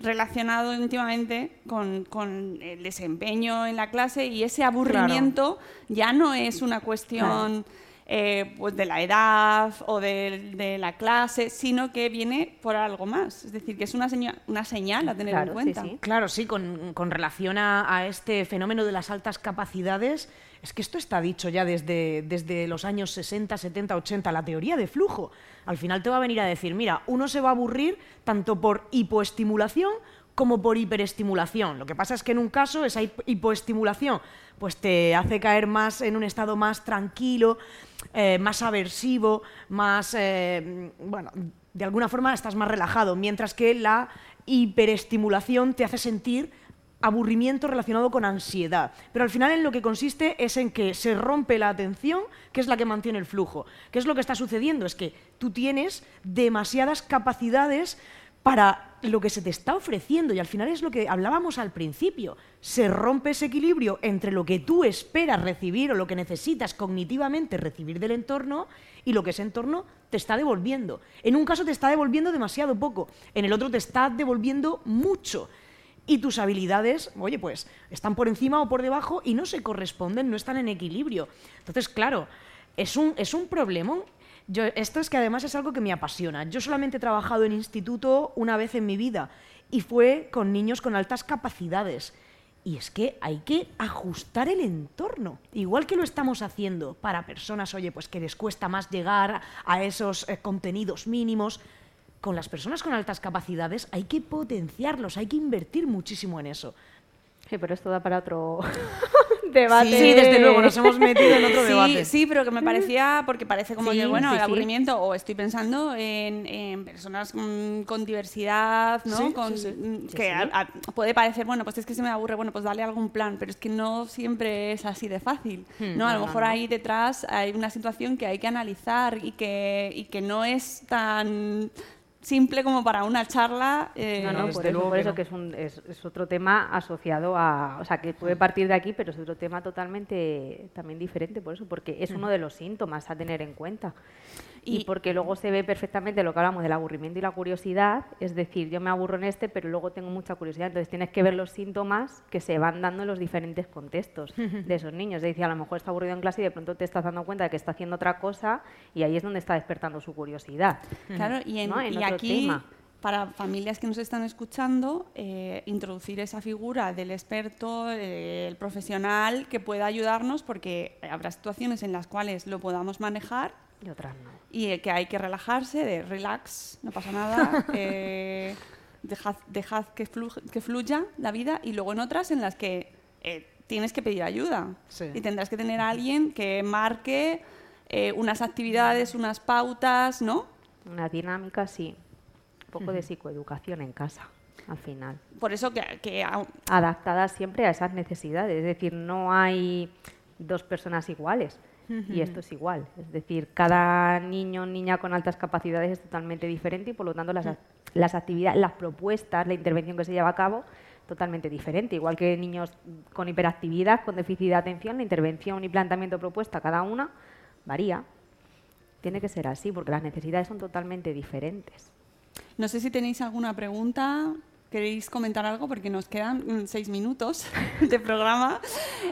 B: relacionado íntimamente con, con el desempeño en la clase y ese aburrimiento ya no es una cuestión eh, pues de la edad o de, de la clase, sino que viene por algo más. Es decir, que es una, seña- una señal a tener
C: Claro,
B: en
C: sí,
B: cuenta.
C: sí.
E: Claro, sí, con, con relación a, a este fenómeno de las altas capacidades, es que esto está dicho ya desde, desde los años 60, 70, 80, la teoría de flujo. Al final te va a venir a decir, mira, uno se va a aburrir tanto por hipoestimulación como por hiperestimulación. Lo que pasa es que en un caso esa hip- hipoestimulación pues te hace caer más en un estado más tranquilo, eh, más aversivo, más, eh, bueno, de alguna forma estás más relajado, mientras que la hiperestimulación te hace sentir aburrimiento relacionado con ansiedad. Pero al final en lo que consiste es en que se rompe la atención, que es la que mantiene el flujo. ¿Qué es lo que está sucediendo? Es que tú tienes demasiadas capacidades para lo que se te está ofreciendo y al final es lo que hablábamos al principio. Se rompe ese equilibrio entre lo que tú esperas recibir o lo que necesitas cognitivamente recibir del entorno y lo que ese entorno te está devolviendo. En un caso te está devolviendo demasiado poco, en el otro te está devolviendo mucho. Y tus habilidades, oye, pues están por encima o por debajo y no se corresponden, no están en equilibrio. Entonces, claro, es un, es un problema. Yo, esto es que además es algo que me apasiona. Yo solamente he trabajado en instituto una vez en mi vida y fue con niños con altas capacidades. Y es que hay que ajustar el entorno, igual que lo estamos haciendo para personas, oye, pues que les cuesta más llegar a esos eh, contenidos mínimos. Con las personas con altas capacidades hay que potenciarlos, hay que invertir muchísimo en eso.
C: Sí, pero esto da para otro debate.
E: Sí, desde luego, nos hemos metido en otro
B: Sí,
E: debate.
B: sí, pero que me parecía, porque parece como
C: Sí,
B: que, bueno,
C: sí,
B: el
C: sí.
B: aburrimiento, o estoy pensando en, en personas mm, con diversidad, ¿no?
E: Sí,
B: Con-
E: sí, sí.
B: mm,
C: Sí,
B: que
C: sí.
B: a- a- puede parecer, bueno, pues es que se me aburre, bueno, pues dale algún plan, pero es que no siempre es así de fácil, ¿no? A lo
E: no,
B: mejor
E: no.
B: ahí detrás hay una situación que hay que analizar y que, y que no es tan simple como para una charla. eh,
C: No, no, por eso,
E: que no.
C: que es, un, es, es otro tema asociado a... O sea, que puede partir de aquí, pero es otro tema totalmente también diferente, por eso, porque es uno de los síntomas a tener en cuenta. Y,
B: Y-
C: porque luego se ve perfectamente lo que hablamos del aburrimiento y la curiosidad, es decir, yo me aburro en este, pero luego tengo mucha curiosidad, entonces tienes que ver los síntomas que se van dando en los diferentes contextos de esos niños. Es decir, a lo mejor está aburrido en clase y de pronto te estás dando cuenta de que está haciendo otra cosa y ahí es donde está despertando su curiosidad.
B: Claro, y, en-
C: ¿no? En
B: y
C: otro
B: aquí,
C: tema.
B: para familias que nos están escuchando, eh, introducir esa figura del experto, eh, el profesional, que pueda ayudarnos, porque habrá situaciones en las cuales lo podamos manejar
C: Y otras no.
B: y eh, que hay que relajarse, de relax, no pasa nada, eh, dejad, dejad que, que fluya la vida, y luego en otras en las que eh, tienes que pedir ayuda
E: Sí.
B: y tendrás que tener a alguien que marque eh, unas actividades, unas pautas, ¿no?
C: Una dinámica, sí. Un poco de psicoeducación en casa, al final.
B: Por eso que, que au-
C: Adaptada siempre a esas necesidades. Es decir, no hay dos personas iguales. Y esto es igual. Es decir, cada niño o niña con altas capacidades es totalmente diferente y por lo tanto las, las actividades, las propuestas, la intervención que se lleva a cabo, totalmente diferente. Igual que niños con hiperactividad, con déficit de atención, la intervención y planteamiento propuesta cada una varía. Tiene que ser así porque las necesidades son totalmente diferentes.
B: no sé si tenéis alguna pregunta, queréis comentar algo porque nos quedan mm, seis minutos de programa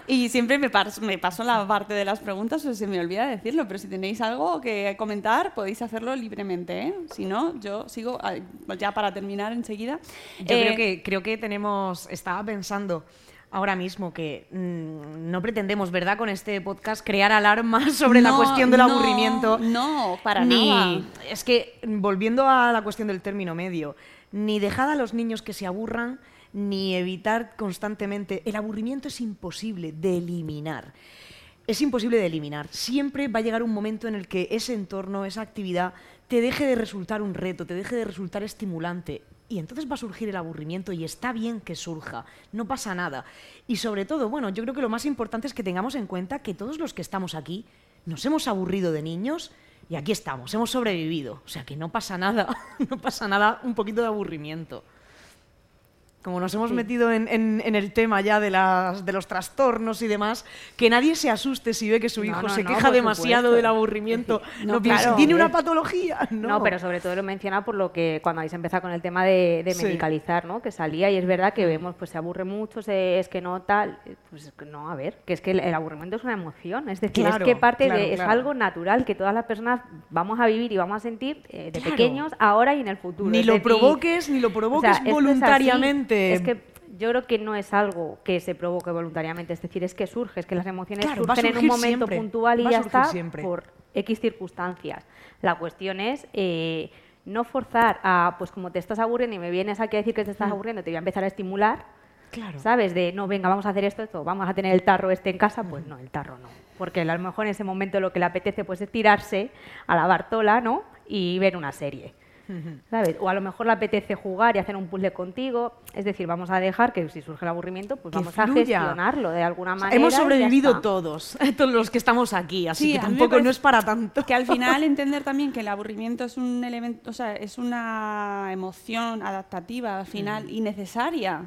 B: y siempre me, pas- me paso la parte de las preguntas o se me olvida decirlo, pero si tenéis algo que comentar podéis hacerlo libremente, ¿eh? Si no, yo sigo ya para terminar enseguida.
E: Yo
B: Eh,
E: creo, que, creo que tenemos, estaba pensando ahora mismo que mm, no pretendemos, ¿verdad?, con este podcast crear alarmas sobre la
B: No,
E: cuestión del
B: no,
E: aburrimiento.
B: no, para
E: ni-
B: nada.
E: Es que, volviendo a la cuestión del término medio, ni dejad a los niños que se aburran, ni evitar constantemente. El aburrimiento es imposible de eliminar. Es imposible de eliminar. Siempre va a llegar un momento en el que ese entorno, esa actividad, te deje de resultar un reto, te deje de resultar estimulante. Y entonces va a surgir el aburrimiento y está bien que surja, no pasa nada. Y sobre todo, bueno, yo creo que lo más importante es que tengamos en cuenta que todos los que estamos aquí nos hemos aburrido de niños y aquí estamos, hemos sobrevivido. O sea que no pasa nada, no pasa nada, un poquito de aburrimiento. Como nos hemos metido en, en- en el tema ya de, las, de los trastornos y demás, que nadie se asuste si ve que su hijo
C: no,
E: se
C: no,
E: queja demasiado
C: supuesto.
E: del aburrimiento.
C: No, claro.
E: tiene una patología. No,
C: pero sobre todo lo menciona por lo que cuando habéis empezado con el tema de, de
E: Sí.
C: medicalizar, ¿no? Que salía y es verdad que vemos, pues se aburre mucho, se- es que no tal, pues no, a ver, que es que el, el aburrimiento es una emoción, es decir,
E: Claro,
C: es que parte
E: claro,
C: de, es algo natural que todas las personas vamos a vivir y vamos a sentir eh, de pequeños, ahora y en el futuro.
E: Ni
C: es
E: lo
C: decir,
E: provoques, ni lo
C: o
E: provoques
C: sea, esto es que yo creo que no es algo que se provoque voluntariamente, es decir, es que surge, es que las emociones
E: Claro,
C: surgen en un momento
E: siempre,
C: puntual y ya está
E: siempre.
C: por X circunstancias. La cuestión es eh, no forzar a, pues como te estás aburriendo y me vienes aquí a decir que te estás aburriendo, te voy a empezar a estimular,
E: Mm. Claro.
C: ¿sabes? De, no, venga, vamos a hacer esto, esto, vamos a tener el tarro este en casa, pues no, el tarro no. Porque a lo mejor en ese momento lo que le apetece pues es tirarse a la Bartola, ¿no? Y ver una serie. ¿Sabes? O a lo mejor le apetece jugar y hacer un puzzle contigo. Es decir, vamos a dejar que si surge el aburrimiento, pues
E: Que
C: vamos a
E: fluya.
C: gestionarlo de alguna manera.
E: Hemos
C: y ya
E: sobrevivido todos, todos los que estamos aquí, así
B: Sí,
E: que
B: a
E: tampoco no es para tanto.
B: Que al final entender también que el aburrimiento es un elemento, o sea, es una emoción adaptativa al final y necesaria.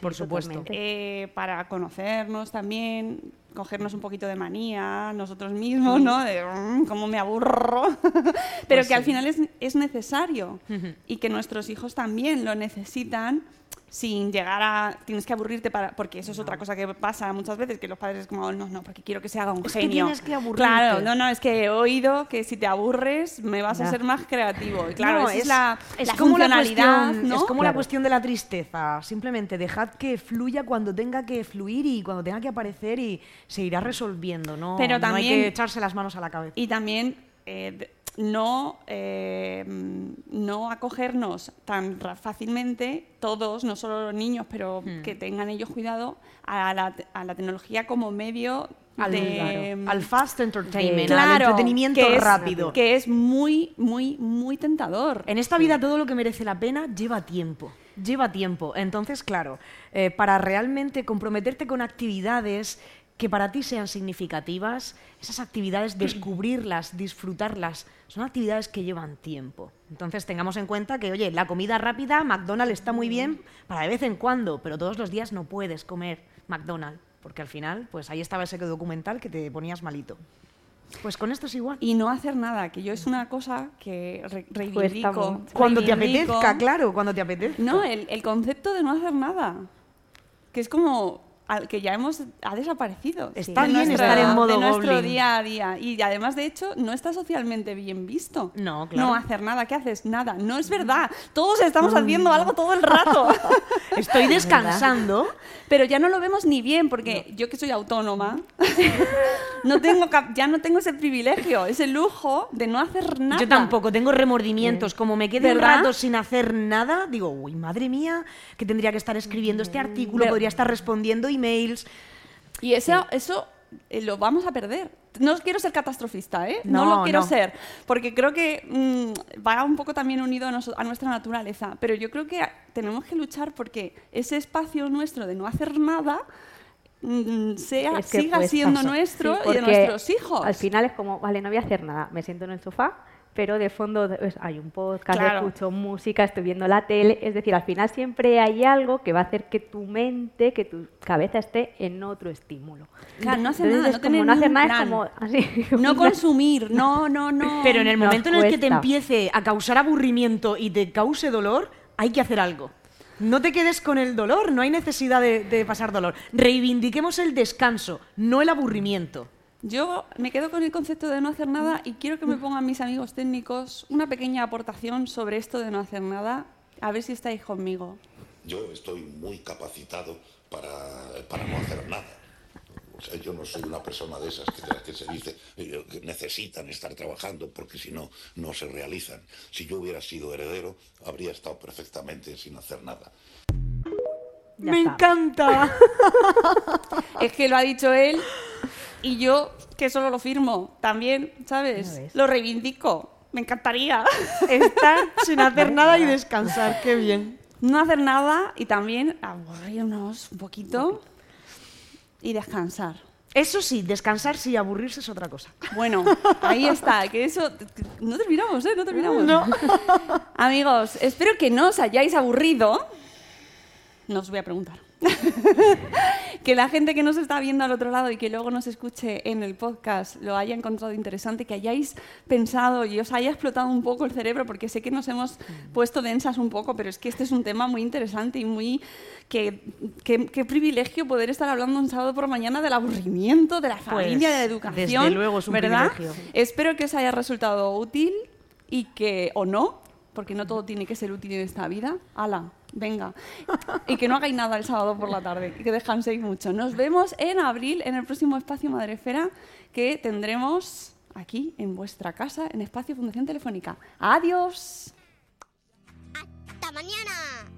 E: por supuesto.
B: Eh, para conocernos también, cogernos un poquito de manía nosotros mismos, ¿no? De "Mm, cómo me aburro. Pero que al final es, es necesario y que nuestros hijos también lo necesitan sin llegar a tienes que aburrirte para porque eso es otra cosa que pasa muchas veces que los padres es como no no porque quiero que se haga un
E: Es que
B: genio
E: tienes que aburrirte.
B: claro no no es que he oído que si te aburres me vas a
E: Ya.
B: ser más creativo y claro
E: No,
B: esa es, la,
E: es
B: la
E: como la
B: funcionalidad,
E: cuestión,
B: ¿no?
E: es como la
B: Claro.
E: cuestión de la tristeza. Simplemente dejad que fluya cuando tenga que fluir y cuando tenga que aparecer y se irá resolviendo. No,
B: Pero
E: no hay
B: también-
E: que echarse las manos a la cabeza.
B: Y también eh, no, eh, no acogernos tan ra- fácilmente todos, no solo los niños, pero
E: Hmm.
B: que tengan ellos cuidado a la, a la tecnología como medio
E: Al,
B: de...
E: claro, al fast entertainment, al
B: Claro,
E: entretenimiento
B: que es-
E: rápido.
B: Que es muy, muy, muy tentador.
E: En esta vida todo lo que merece la pena lleva tiempo, lleva tiempo. Entonces, claro, eh, para realmente comprometerte con actividades que para ti sean significativas, esas actividades, descubrirlas, disfrutarlas, son actividades que llevan tiempo. Entonces tengamos en cuenta que, oye, la comida rápida, McDonald's está muy bien para de vez en cuando, pero todos los días no puedes comer McDonald's, porque al final, pues ahí estaba ese documental que te ponías malito. Pues con esto es igual.
B: Y no hacer nada, que yo es una cosa que re- reivindico.
E: Cuando te apetezca, claro, cuando te apetezca.
B: No, el, el concepto de no hacer nada. Que es como al que ya hemos ha desaparecido.
E: Está bien estar en modo
B: de nuestro
E: goblin.
B: día a día. Y además, de hecho, no está socialmente bien visto.
E: No, claro.
B: No hacer nada. ¿Qué haces? Nada. No es verdad. Todos estamos haciendo algo todo el rato.
E: Estoy descansando.
B: Pero ya no lo vemos ni bien, porque yo que soy autónoma, no tengo ya no tengo ese privilegio, ese lujo de no hacer nada.
E: Yo tampoco, tengo remordimientos. Como me quede un rato sin hacer nada, digo, uy, madre mía, que tendría que estar escribiendo este artículo,
B: Ver-
E: podría estar respondiendo emails.
B: Y eso, eso eh, lo vamos a perder. No quiero ser catastrofista, ¿eh? No,
E: No,
B: lo quiero
E: no.
B: ser, porque creo que mm, va un poco también unido a, a nuestra naturaleza, pero yo creo que tenemos que luchar porque ese espacio nuestro de no hacer nada mm, sea,
C: Es que
B: siga siendo nuestro y de nuestros hijos.
C: Al final es como, vale, no voy a hacer nada, me siento en el sofá, pero de fondo pues, hay un podcast,
B: Claro.
C: escucho música, estoy viendo la tele, es decir, al final siempre hay algo que va a hacer que tu mente, que tu cabeza esté en otro estímulo.
B: Claro, no hacer nada,
C: es
B: no tener
C: no hacer nada
B: plan.
C: es como así.
B: No consumir, no, no, no.
E: Pero en el
C: Nos
E: momento en el que te empiece a causar aburrimiento y te cause dolor, hay que hacer algo. No te quedes con el dolor, no hay necesidad de, de pasar dolor. Reivindiquemos el descanso, no el aburrimiento.
B: Yo me quedo con el concepto de no hacer nada y quiero que me pongan mis amigos técnicos una pequeña aportación sobre esto de no hacer nada. A ver si estáis conmigo.
K: Yo estoy muy capacitado para, para no hacer nada. O sea, yo no soy una persona de esas que, de las que se dice eh, que necesitan estar trabajando porque si no, no se realizan. Si yo hubiera sido heredero, habría estado perfectamente sin hacer nada.
E: Me encanta.
B: Es que lo ha dicho él y yo que solo lo firmo también, ¿sabes? Lo reivindico. Me encantaría.
E: Estar sin hacer nada y descansar, qué bien.
B: No hacer nada y también aburrirnos un poquito y descansar.
E: Eso sí, descansar sí, aburrirse es otra cosa.
B: Bueno, ahí está, que eso... No terminamos, ¿eh? No terminamos.
E: No.
B: Amigos, espero que no os hayáis aburrido. No os voy a preguntar. que la gente que nos está viendo al otro lado y que luego nos escuche en el podcast lo haya encontrado interesante, que hayáis pensado y os haya explotado un poco el cerebro, porque sé que nos hemos puesto densas un poco, pero es que este es un tema muy interesante y muy... que- que- Qué privilegio poder estar hablando un sábado por mañana del aburrimiento, de la familia, de la educación.
E: desde luego es un
B: ¿verdad?
E: privilegio.
B: Espero que os haya resultado útil y que, o no, porque no todo tiene que ser útil en esta vida. Ala, venga. Y que no hagáis nada el sábado por la tarde y que descanséis mucho. Nos vemos en abril en el próximo espacio Madrefera que tendremos aquí en vuestra casa en Espacio Fundación Telefónica. Adiós.
A: ¡Hasta mañana!